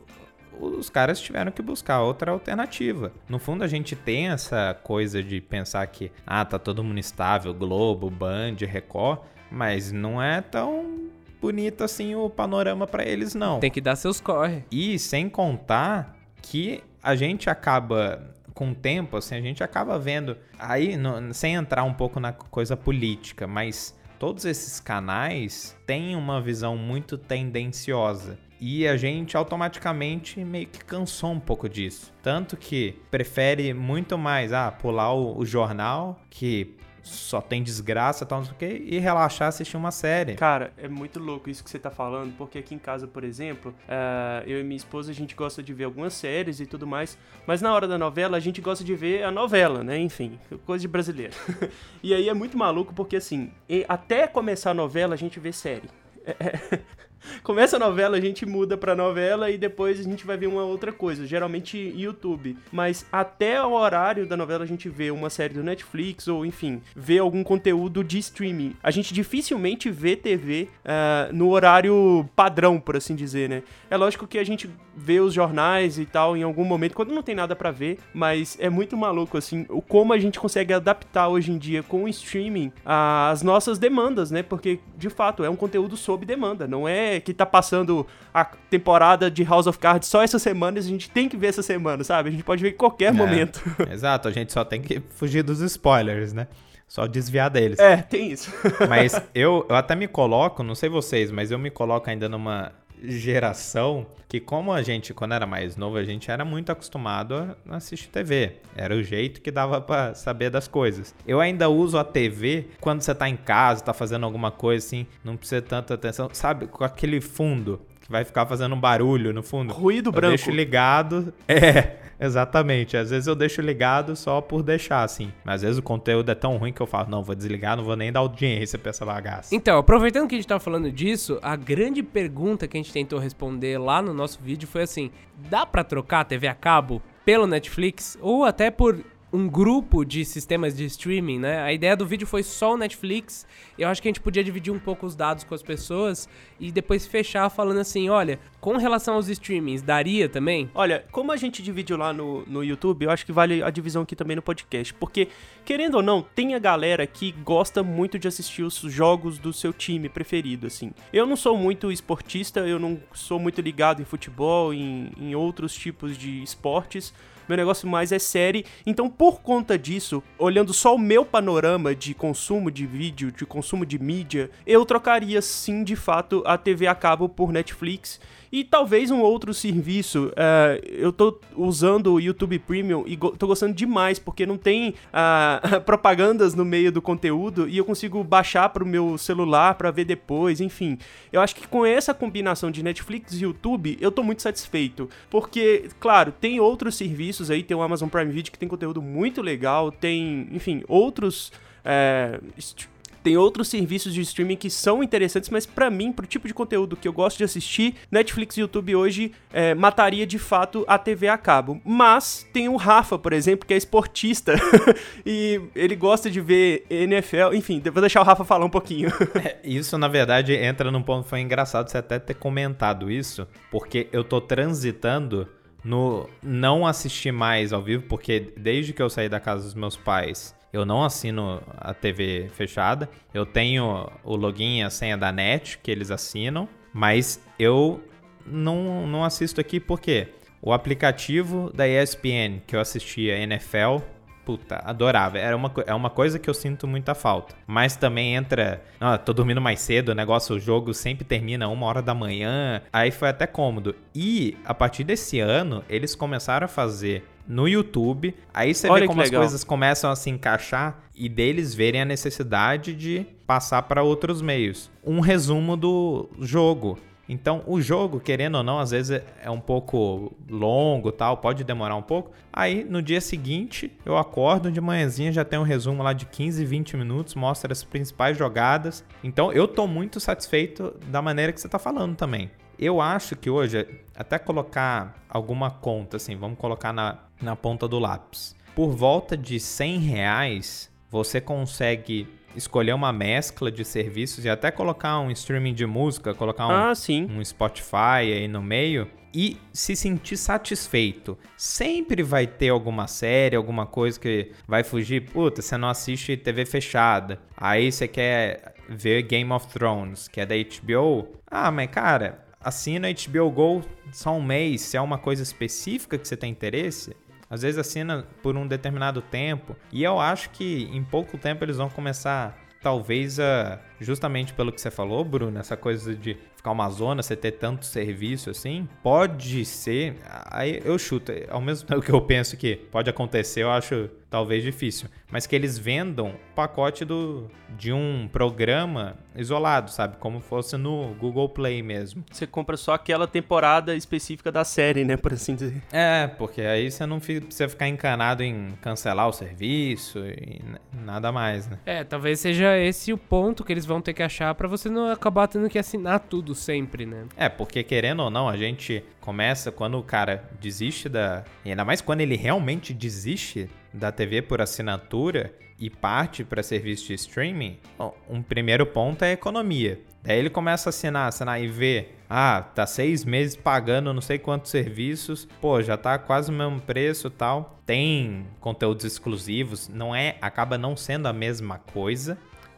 os caras tiveram que buscar outra alternativa. No fundo, a gente tem essa coisa de pensar que, ah, tá todo mundo estável, Globo, Band, Record, mas não é tão bonito assim o panorama para eles, não. Tem que dar seus corre. E sem contar que a gente acaba com o tempo, assim, a gente acaba vendo aí, no, sem entrar um pouco na coisa política, mas todos esses canais têm uma visão muito tendenciosa. E a gente automaticamente meio que cansou um pouco disso. Tanto que prefere muito mais ah, pular o, o jornal, que só tem desgraça tal, não sei o quê, e relaxar assistir uma série. Cara, é muito louco isso que você tá falando, porque aqui em casa, por exemplo, uh, eu e minha esposa, a gente gosta de ver algumas séries e tudo mais, mas na hora da novela a gente gosta de ver a novela, né? Enfim, coisa de brasileiro. [laughs] e aí é muito maluco porque, assim, até começar a novela a gente vê série. É, é [laughs] Começa a novela, a gente muda pra novela e depois a gente vai ver uma outra coisa, geralmente YouTube. Mas até o horário da novela a gente vê uma série do Netflix ou, enfim, vê algum conteúdo de streaming. A gente dificilmente vê TV uh, ah, no horário padrão, por assim dizer, né? É lógico que a gente vê os jornais e tal em algum momento, quando não tem nada para ver, mas é muito maluco, assim, o como a gente consegue adaptar hoje em dia com o streaming as nossas demandas, né? Porque, de fato, é um conteúdo sob demanda, não é que tá passando a temporada de House of Cards só essa semana e a gente tem que ver essa semana, sabe? A gente pode ver em qualquer é, momento. [laughs] Exato, a gente só tem que fugir dos spoilers, né? Só desviar deles. É, tem isso. mas eu, eu até me coloco, não sei vocês, mas eu me coloco ainda numa geração que, como a gente, quando era mais novo, a gente era muito acostumado a assistir TV. Era o jeito que dava para saber das coisas. Eu ainda uso a TV quando você tá em casa, tá fazendo alguma coisa assim, não precisa tanta atenção, sabe? Com aquele fundo que vai ficar fazendo um barulho no fundo. Ruído eu branco. Deixo ligado. [laughs] É. Exatamente. Às vezes eu deixo ligado só por deixar, assim. Mas às vezes o conteúdo é tão ruim que eu falo, não, vou desligar, não vou nem dar audiência pra essa bagaça. Então, aproveitando que a gente tava falando disso, a grande pergunta que a gente tentou responder lá no nosso vídeo foi assim: dá para trocar a TV a cabo pelo Netflix ou até por um grupo de sistemas de streaming, né? A ideia do vídeo foi só o Netflix. Eu acho que a gente podia dividir um pouco os dados com as pessoas e depois fechar falando assim, olha, com relação aos streamings, daria também? Olha, como a gente dividiu lá no, no YouTube, eu acho que vale a divisão aqui também no podcast. Porque, querendo ou não, tem a galera que gosta muito de assistir os jogos do seu time preferido, assim. Eu não sou muito esportista, eu não sou muito ligado em futebol, em, em outros tipos de esportes meu negócio mais é série. Então, por conta disso, olhando só o meu panorama de consumo de vídeo, de consumo de mídia, eu trocaria sim, de fato, a TV a cabo por Netflix e talvez um outro serviço. Uh, eu tô usando o YouTube Premium e go tô gostando demais, porque não tem uh, [laughs] propagandas no meio do conteúdo e eu consigo baixar para o meu celular para ver depois, enfim. Eu acho que com essa combinação de Netflix e YouTube, eu tô muito satisfeito. Porque, claro, tem outros serviços aí, tem o Amazon Prime Video que tem conteúdo muito legal, tem, enfim, outros. É, tem outros serviços de streaming que são interessantes, mas para mim, pro tipo de conteúdo que eu gosto de assistir, Netflix e YouTube hoje é, mataria de fato a TV a cabo. Mas tem o Rafa, por exemplo, que é esportista [laughs] e ele gosta de ver NFL. Enfim, vou deixar o Rafa falar um pouquinho. [laughs] é, isso, na verdade, entra num ponto. Foi engraçado você até ter comentado isso, porque eu tô transitando no não assistir mais ao vivo, porque desde que eu saí da casa dos meus pais eu não assino a TV fechada. Eu tenho o login e a senha da NET que eles assinam, mas eu não, não assisto aqui porque o aplicativo da ESPN que eu assistia NFL, puta, adorava. Era uma, é uma coisa que eu sinto muita falta. Mas também entra. Ah, tô dormindo mais cedo, o negócio, o jogo sempre termina uma hora da manhã. Aí foi até cômodo. E a partir desse ano, eles começaram a fazer no YouTube. Aí você Olha vê como as coisas começam a se encaixar e deles verem a necessidade de passar para outros meios. Um resumo do jogo. Então, o jogo, querendo ou não, às vezes é um pouco longo, tal, pode demorar um pouco. Aí, no dia seguinte, eu acordo de manhãzinha, já tem um resumo lá de 15, 20 minutos, mostra as principais jogadas. Então, eu tô muito satisfeito da maneira que você tá falando também. Eu acho que hoje, até colocar alguma conta, assim, vamos colocar na, na ponta do lápis. Por volta de 100 reais, você consegue escolher uma mescla de serviços e até colocar um streaming de música, colocar um, ah, um Spotify aí no meio e se sentir satisfeito. Sempre vai ter alguma série, alguma coisa que vai fugir. Puta, você não assiste TV fechada. Aí você quer ver Game of Thrones, que é da HBO. Ah, mas cara, assina HBO Go só um mês, se é uma coisa específica que você tem interesse, às vezes assina por um determinado tempo. E eu acho que em pouco tempo eles vão começar, talvez, a, justamente pelo que você falou, Bruno, essa coisa de ficar uma zona, você ter tanto serviço assim, pode ser. Aí eu chuto, ao mesmo tempo que eu penso que pode acontecer, eu acho talvez difícil, mas que eles vendam o pacote do, de um programa isolado, sabe? Como fosse no Google Play mesmo. Você compra só aquela temporada específica da série, né? Por assim dizer. É, porque aí você não precisa ficar encanado em cancelar o serviço e nada mais, né? É, talvez seja esse o ponto que eles vão ter que achar pra você não acabar tendo que assinar tudo sempre, né? É, porque querendo ou não, a gente começa quando o cara desiste da. E ainda mais quando ele realmente desiste da TV por assinatura e parte para serviço de streaming, bom, um primeiro ponto é a economia. Daí ele começa a assinar, assinar e ver, ah, tá seis meses pagando não sei quantos serviços, pô, já tá quase o mesmo preço tal. Tem conteúdos exclusivos, não é, acaba não sendo a mesma coisa,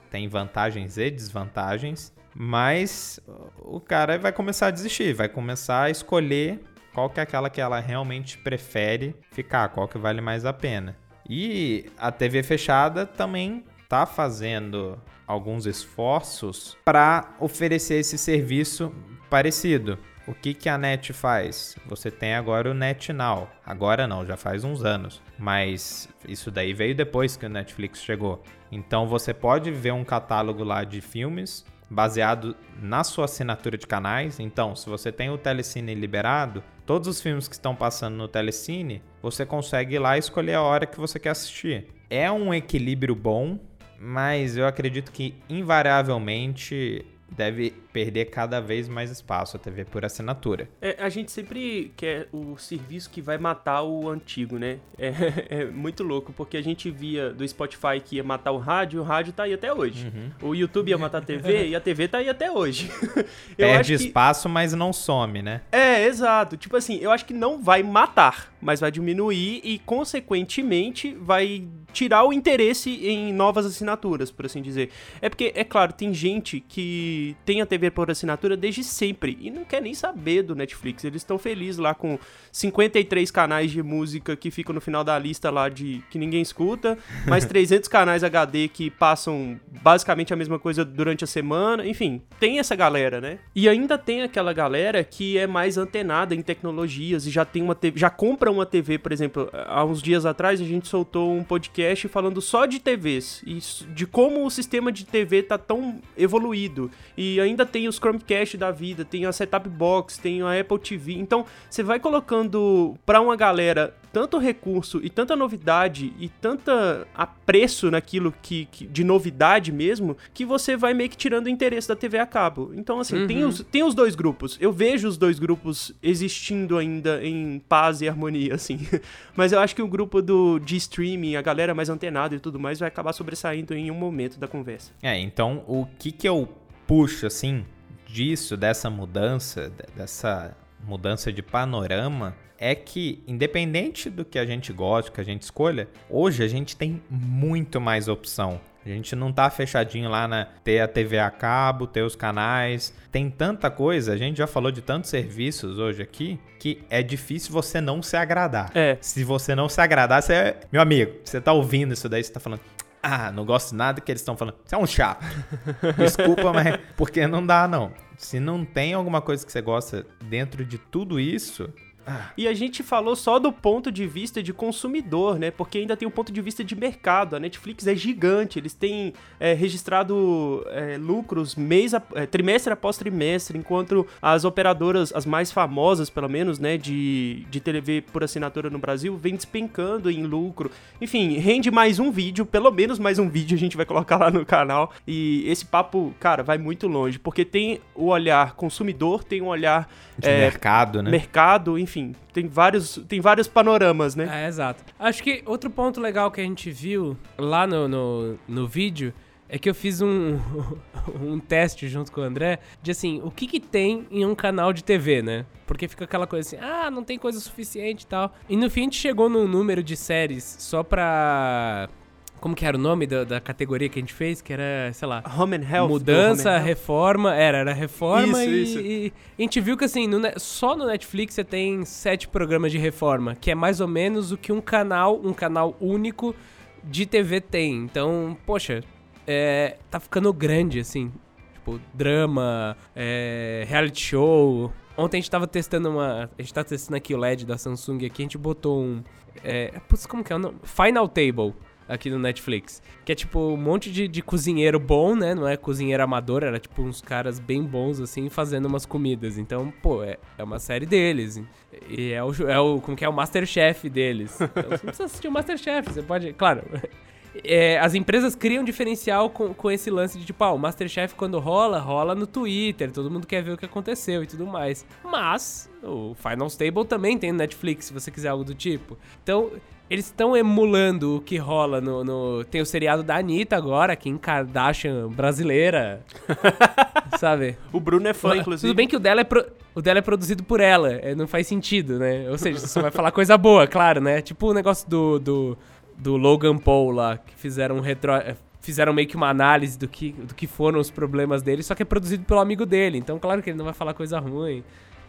tem vantagens e desvantagens, mas o cara vai começar a desistir, vai começar a escolher qual que é aquela que ela realmente prefere ficar, qual que vale mais a pena. E a TV fechada também tá fazendo alguns esforços para oferecer esse serviço parecido. O que, que a NET faz? Você tem agora o NetNow. Agora não, já faz uns anos. Mas isso daí veio depois que o Netflix chegou. Então você pode ver um catálogo lá de filmes baseado na sua assinatura de canais. Então, se você tem o Telecine liberado, todos os filmes que estão passando no Telecine, você consegue ir lá escolher a hora que você quer assistir. É um equilíbrio bom, mas eu acredito que invariavelmente deve perder cada vez mais espaço a TV por assinatura. É, a gente sempre quer o serviço que vai matar o antigo, né? É, [laughs] é, muito louco, porque a gente via do Spotify que ia matar o rádio, e o rádio tá aí até hoje. Uhum. O YouTube ia matar a TV [laughs] e a TV tá aí até hoje. [laughs] Perde espaço, mas não some, né? É, exato. Tipo assim, eu acho que não vai matar, mas vai diminuir e, consequentemente, vai tirar o interesse em novas assinaturas, por assim dizer. É porque, é claro, tem gente que tem a TV TV por assinatura desde sempre e não quer nem saber do Netflix. Eles estão felizes lá com 53 canais de música que ficam no final da lista lá de que ninguém escuta, mais [laughs] 300 canais HD que passam basicamente a mesma coisa durante a semana. Enfim, tem essa galera, né? E ainda tem aquela galera que é mais antenada em tecnologias e já tem uma TV, já compra uma TV, por exemplo, há uns dias atrás a gente soltou um podcast falando só de TVs e de como o sistema de TV tá tão evoluído e ainda tem os Chromecast da vida, tem a setup box, tem a Apple TV. Então, você vai colocando para uma galera tanto recurso e tanta novidade e tanta apreço naquilo que, que, de novidade mesmo, que você vai meio que tirando o interesse da TV a cabo. Então, assim, uhum. tem, os, tem os dois grupos. Eu vejo os dois grupos existindo ainda em paz e harmonia, [laughs] assim. Mas eu acho que o grupo do, de streaming, a galera mais antenada e tudo mais, vai acabar sobressaindo em um momento da conversa. É, então o que que eu puxo, assim, disso, dessa mudança, dessa mudança de panorama, é que, independente do que a gente gosta, que a gente escolha, hoje a gente tem muito mais opção. A gente não tá fechadinho lá na ter a TV a cabo, ter os canais. Tem tanta coisa, a gente já falou de tantos serviços hoje aqui, que é difícil você não se agradar. É. Se você não se agradar, você é. Meu amigo, você tá ouvindo isso daí, você tá falando. Ah, não gosto nada que eles estão falando. Você é um chato. Desculpa, mas porque não dá, não. Se não tem alguma coisa que você gosta dentro de tudo isso, ah. E a gente falou só do ponto de vista de consumidor, né? Porque ainda tem o um ponto de vista de mercado. A Netflix é gigante, eles têm é, registrado é, lucros mês a, é, trimestre após trimestre, enquanto as operadoras, as mais famosas, pelo menos, né, de, de TV por assinatura no Brasil, vem despencando em lucro. Enfim, rende mais um vídeo, pelo menos mais um vídeo a gente vai colocar lá no canal. E esse papo, cara, vai muito longe, porque tem o olhar consumidor, tem o olhar de mercado, né? Mercado, enfim enfim, tem vários, tem vários panoramas, né? É, exato. Acho que outro ponto legal que a gente viu lá no, no, no vídeo é que eu fiz um, [laughs] um teste junto com o André de assim, o que que tem em um canal de TV, né? Porque fica aquela coisa assim, ah, não tem coisa suficiente e tal. E no fim a gente chegou num número de séries só pra como que era o nome da, da, categoria que a gente fez? Que era, sei lá. Home and Health. Mudança, reforma. Era, era reforma isso, e, isso. e, a gente viu que assim, no, só no Netflix você tem sete programas de reforma, que é mais ou menos o que um canal, um canal único de TV tem. Então, poxa, é, tá ficando grande, assim. Tipo, drama, é, reality show. Ontem a gente tava testando uma. A gente tá testando aqui o LED da Samsung aqui, a gente botou um. É, putz, como que é o nome? Final Table aqui no Netflix. Que é tipo um monte de, de cozinheiro bom, né? Não é cozinheiro amador, era tipo uns caras bem bons, assim, fazendo umas comidas. Então, pô, é, é uma série deles. E é o, é o. Como que é o Masterchef deles. Então, você não precisa assistir o Masterchef, você pode. Claro. [laughs] é, as empresas criam diferencial com, com esse lance de tipo, ah, o Masterchef quando rola, rola no Twitter, todo mundo quer ver o que aconteceu e tudo mais. Mas o Final Stable também tem no Netflix, se você quiser algo do tipo. Então, eles estão emulando o que rola no, no, Tem o seriado da Anitta agora, Kim Kardashian brasileira. [laughs] sabe? O Bruno é fã, inclusive. Tudo bem que o dela é, pro... o dela é produzido por ela, é, não faz sentido, né? Ou seja, você vai falar coisa boa, claro, né? Tipo o negócio do, do do Logan Paul lá, que fizeram um retro eh, fizeram meio que uma análise do que, do que foram os problemas dele, só que é produzido pelo amigo dele, então claro que ele não vai falar coisa ruim.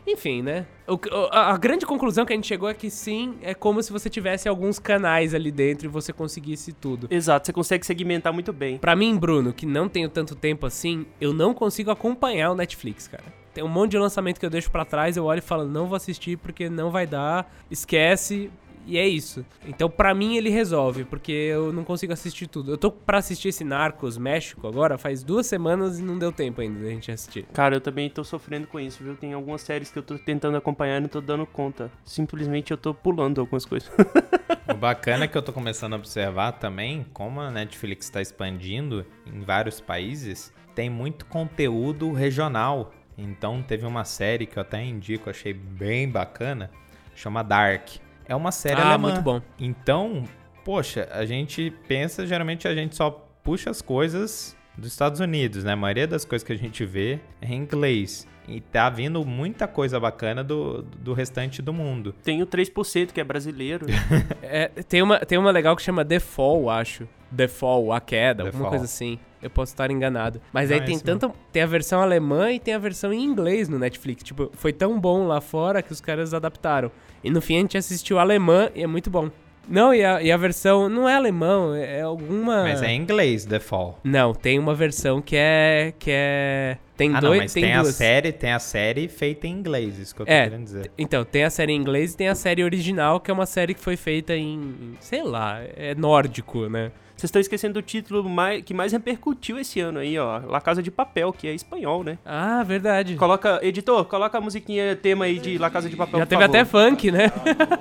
Enfim, né? O, a, a, grande conclusão que a gente chegou é que sim, é como se você tivesse alguns canais ali dentro e você conseguisse tudo. Exato, você consegue segmentar muito bem. Para mim, Bruno, que não tenho tanto tempo assim, eu não consigo acompanhar o Netflix, cara. Tem um monte de lançamento que eu deixo para trás, eu olho e falo, não vou assistir porque não vai dar, esquece, e é isso. Então, para mim, ele resolve, porque eu não consigo assistir tudo. Eu tô pra assistir esse Narcos México agora, faz duas semanas e não deu tempo ainda da gente assistir. Cara, eu também tô sofrendo com isso, viu? Tem algumas séries que eu tô tentando acompanhar e não tô dando conta. Simplesmente eu tô pulando algumas coisas. [laughs] o bacana é que eu tô começando a observar também como a Netflix está expandindo em vários países. Tem muito conteúdo regional. Então, teve uma série que eu até indico, achei bem bacana, chama Dark é uma série ah, alemã. muito bom. Então, poxa, a gente pensa, geralmente a gente só puxa as coisas dos Estados Unidos, né? A maioria das coisas que a gente vê é em inglês. E tá vindo muita coisa bacana do, do restante do mundo. Tem o 3% que é brasileiro. [laughs] é, tem, uma, tem uma legal que chama The Fall, acho. The Fall, a queda, The alguma Fall. coisa assim. Eu posso estar enganado. Mas Não, aí tem tanto. Tem a versão alemã e tem a versão em inglês no Netflix. Tipo, foi tão bom lá fora que os caras adaptaram. E no fim a gente assistiu alemã e é muito bom. Não, e a, e a versão não é alemão, é, é alguma. Mas é em inglês, The Fall. Não, tem uma versão que é. que é. Tem ah, dois. Não, mas tem, tem a série, tem a série feita em inglês, isso que eu tô é, querendo dizer. Então, tem a série em inglês e tem a série original, que é uma série que foi feita em. sei lá, é nórdico, né? Vocês estão esquecendo do título mais, que mais repercutiu esse ano aí, ó. La Casa de Papel, que é espanhol, né? Ah, verdade. Coloca, editor, coloca a musiquinha tema aí de La Casa de Papel, Já teve favor. até funk, né?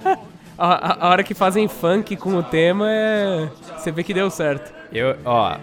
[laughs] a, a, hora que fazem funk com o tema, é... você vê que deu certo. Eu, ó,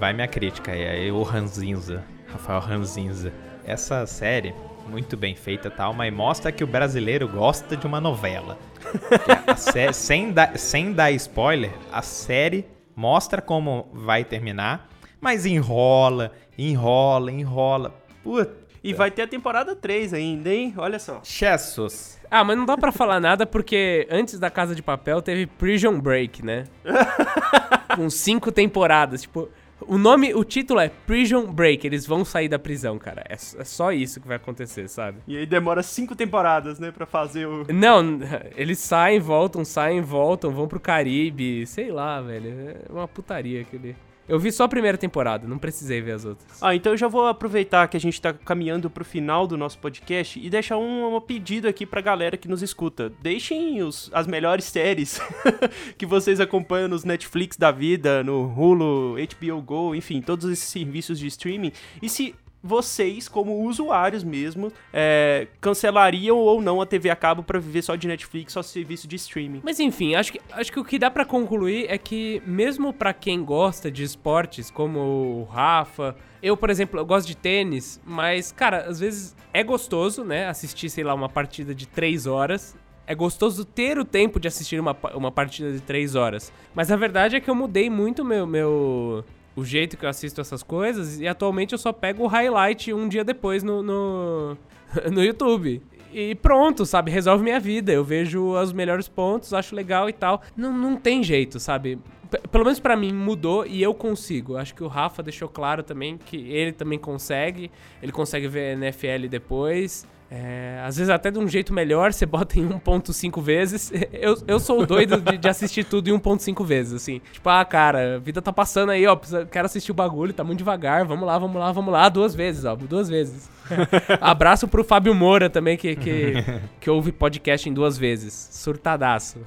vai minha crítica aí, aí o Ranzinza, Rafael Ranzinza. Essa série, muito bem feita e tal, mas mostra que o brasileiro gosta de uma novela. [laughs] série, sem, dar, sem dar spoiler, a série mostra como vai terminar, mas enrola, enrola, enrola. Puta. E vai ter a temporada 3 ainda, hein? Olha só. Chessos. Ah, mas não dá para falar nada porque antes da Casa de Papel teve Prison Break, né? [laughs] Com cinco temporadas, tipo... O nome, o título é Prison Break. Eles vão sair da prisão, cara. É, é, só isso que vai acontecer, sabe? E aí demora cinco temporadas, né, pra fazer o. Não, [laughs] eles saem, voltam, saem, voltam, vão pro Caribe. Sei lá, velho. É uma putaria aquele. Eu vi só a primeira temporada, não precisei ver as outras. Ah, então eu já vou aproveitar que a gente tá caminhando pro final do nosso podcast e deixar um, um pedido aqui pra galera que nos escuta. Deixem os, as melhores séries [laughs] que vocês acompanham nos Netflix da vida, no Hulu, HBO Go, enfim, todos esses serviços de streaming. E se vocês, como usuários mesmo, é, cancelariam ou não a TV a cabo para viver só de Netflix, só serviço de streaming. Mas enfim, acho que, acho que o que dá para concluir é que, mesmo para quem gosta de esportes, como o Rafa, eu, por exemplo, eu gosto de tênis, mas, cara, às vezes é gostoso, né, assistir, sei lá, uma partida de três horas. É gostoso ter o tempo de assistir uma, uma partida de três horas. Mas a verdade é que eu mudei muito meu, meu, o jeito que eu assisto essas coisas e atualmente eu só pego o highlight um dia depois no, no, [laughs] no YouTube. E pronto, sabe? Resolve minha vida. Eu vejo os melhores pontos, acho legal e tal. Não, não tem jeito, sabe? P pelo menos para mim mudou e eu consigo. Acho que o Rafa deixou claro também que ele também consegue. Ele consegue ver NFL depois. É, às vezes até de um jeito melhor, você bota em 1.5 vezes. [laughs] Eu, eu sou doido de, de assistir tudo em 1.5 vezes, assim. Tipo, ah, cara, a vida tá passando aí, ó, quero assistir o bagulho, tá muito devagar, vamos lá, vamos lá, vamos lá, duas vezes, ó, duas vezes. [laughs] Abraço pro Fábio Moura também, que, que, [laughs] que ouve podcast em duas vezes. Surtadaço.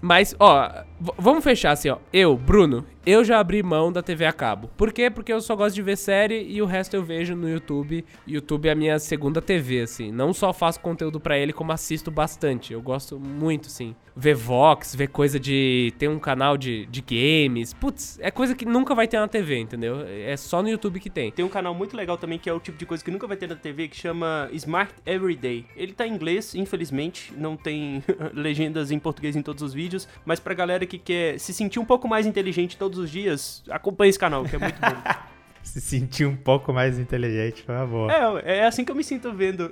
Mas, ó, Vamos fechar assim, ó. Eu, Bruno, eu já abri mão da TV a cabo. Por quê? Porque eu só gosto de ver série e o resto eu vejo no YouTube. YouTube é a minha segunda TV, assim. Não só faço conteúdo pra ele, como assisto bastante. Eu gosto muito, assim. Ver Vox, ver coisa de. Tem um canal de, de games. Putz, é coisa que nunca vai ter na TV, entendeu? É só no YouTube que tem. Tem um canal muito legal também que é o tipo de coisa que nunca vai ter na TV que chama Smart Everyday. Ele tá em inglês, infelizmente, não tem [laughs] legendas em português em todos os vídeos, mas pra galera que quer se sentir um pouco mais inteligente todos os dias, acompanhe esse canal, que é muito bom. [laughs] Se sentir um pouco mais inteligente, foi uma boa. é, é assim que eu me sinto vendo.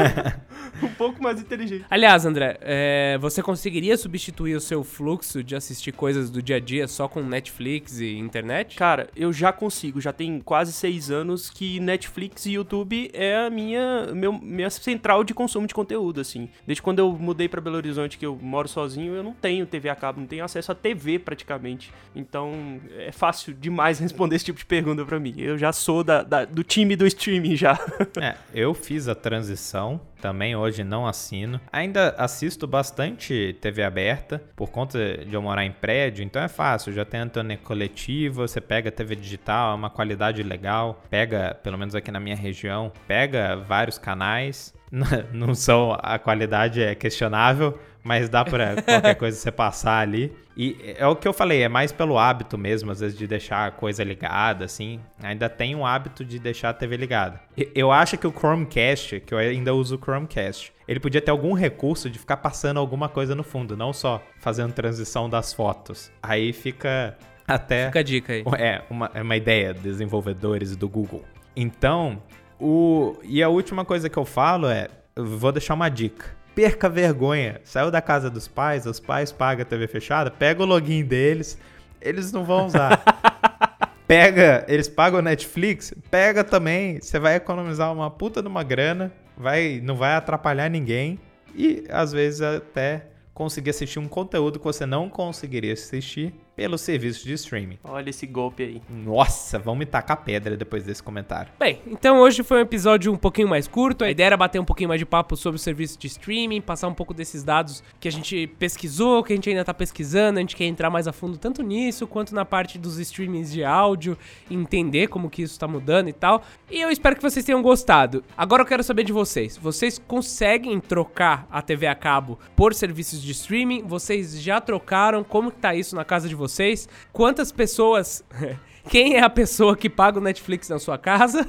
[laughs] um pouco mais inteligente. Aliás, André, é, você conseguiria substituir o seu fluxo de assistir coisas do dia a dia só com Netflix e internet? Cara, eu já consigo, já tem quase seis anos que Netflix e YouTube é a minha, meu, minha central de consumo de conteúdo, assim. Desde quando eu mudei pra Belo Horizonte, que eu moro sozinho, eu não tenho TV a cabo, não tenho acesso a TV praticamente. Então é fácil demais [laughs] responder esse tipo de pergunta pra mim. Eu já sou da, da- do time do streaming já. [laughs] É, eu fiz a transição, também hoje não assino. Ainda assisto bastante TV aberta, por conta de eu morar em prédio, então é fácil, já tem antena coletiva, você pega TV digital, é uma qualidade legal, pega, pelo menos aqui na minha região, pega vários canais. [laughs] Não são, a qualidade é questionável, mas dá pra [laughs] qualquer coisa você passar ali. E é o que eu falei, é mais pelo hábito mesmo, às vezes de deixar a coisa ligada, assim. Ainda tem um hábito de deixar a TV ligada. Eu acho que o Chromecast, que eu ainda uso o Chromecast, ele podia ter algum recurso de ficar passando alguma coisa no fundo, não só fazendo transição das fotos. Aí fica até. Fica a dica aí. É, uma, é uma ideia, desenvolvedores do Google. Então, o. E a última coisa que eu falo é: vou deixar uma dica. Perca vergonha. Saiu da casa dos pais, os pais pagam a TV fechada, pega o login deles, eles não vão usar. [laughs] pega, eles pagam o Netflix, pega também. Você vai economizar uma puta de uma grana, vai, não vai atrapalhar ninguém e às vezes até conseguir assistir um conteúdo que você não conseguiria assistir pelo serviço de streaming. Olha esse golpe aí. Nossa, vão me tacar pedra depois desse comentário. Bem, então hoje foi um episódio um pouquinho mais curto. A ideia era bater um pouquinho mais de papo sobre o serviço de streaming, passar um pouco desses dados que a gente pesquisou, que a gente ainda tá pesquisando, a gente quer entrar mais a fundo tanto nisso quanto na parte dos streamings de áudio, entender como que isso tá mudando e tal. E eu espero que vocês tenham gostado. Agora eu quero saber de vocês. Vocês conseguem trocar a TV a cabo por serviços de streaming? Vocês já trocaram? Como que tá isso na casa de vocês? Quantas pessoas [laughs] Quem é a pessoa que paga o Netflix na sua casa?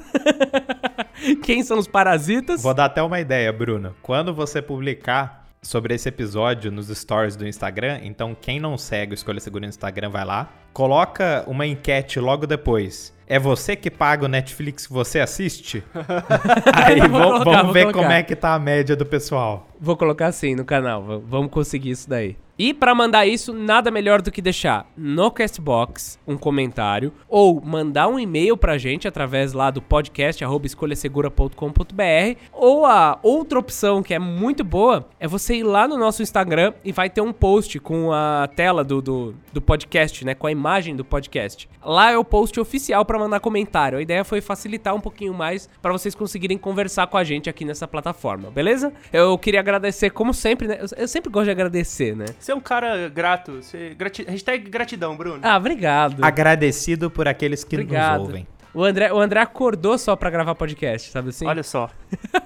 [laughs] Quem são os parasitas? Vou dar até uma ideia, Bruno. Quando você publicar sobre esse episódio nos stories do Instagram, então quem não segue o Escolha Segura no Instagram vai lá, coloca uma enquete logo depois. É você que paga o Netflix que você assiste? [laughs] Aí Vou vamos, colocar, vamos ver como é que tá a média do pessoal. Vou colocar assim no canal, vamos conseguir isso daí. E pra mandar isso, nada melhor do que deixar no Castbox um comentário ou mandar um e-mail pra gente através lá do podcast escolhasegura.com.br ou a outra opção que é muito boa é você ir lá no nosso Instagram e vai ter um post com a tela do, do, do podcast, né, com a imagem do podcast. Lá é o post oficial pra mandar comentário. A ideia foi facilitar um pouquinho mais pra vocês conseguirem conversar com a gente aqui nessa plataforma, beleza? Eu queria agradecer, como sempre, né? Eu, eu sempre gosto de agradecer, né? Você é um cara grato. Você, grati, hashtag gratidão, Bruno. Ah, obrigado. Agradecido por aqueles que Obrigado. nos ouvem. O André, o André acordou só pra gravar podcast, sabe assim? Olha só.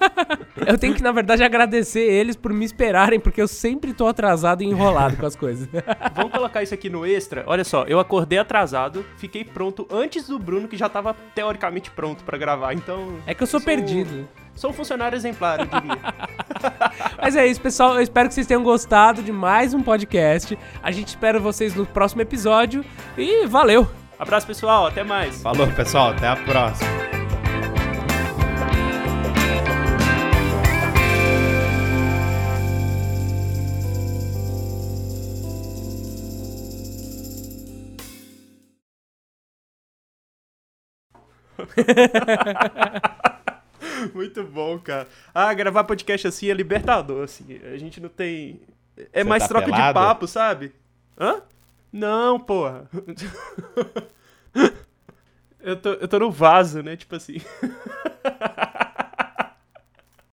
[laughs] Eu tenho que, na verdade, agradecer eles por me esperarem, porque eu sempre tô atrasado e enrolado com as coisas. [laughs] Vamos colocar isso aqui no extra. Olha só, eu acordei atrasado, fiquei pronto antes do Bruno, que já tava teoricamente pronto pra gravar. Então. É que eu sou Sou- perdido. Sou um funcionário exemplar, eu diria. [laughs] Mas é isso, pessoal. Eu espero que vocês tenham gostado de mais um podcast. A gente espera vocês no próximo episódio. E valeu! Abraço, pessoal. Até mais. Falou, pessoal. Até a próxima. [laughs] [laughs] Muito bom, cara. Ah, gravar podcast assim é libertador, assim. A gente não tem. É Você mais tá troca pelado? de papo, sabe? Hã? Não, porra. [laughs] eu, tô, eu tô no vaso, né? Tipo assim. [laughs]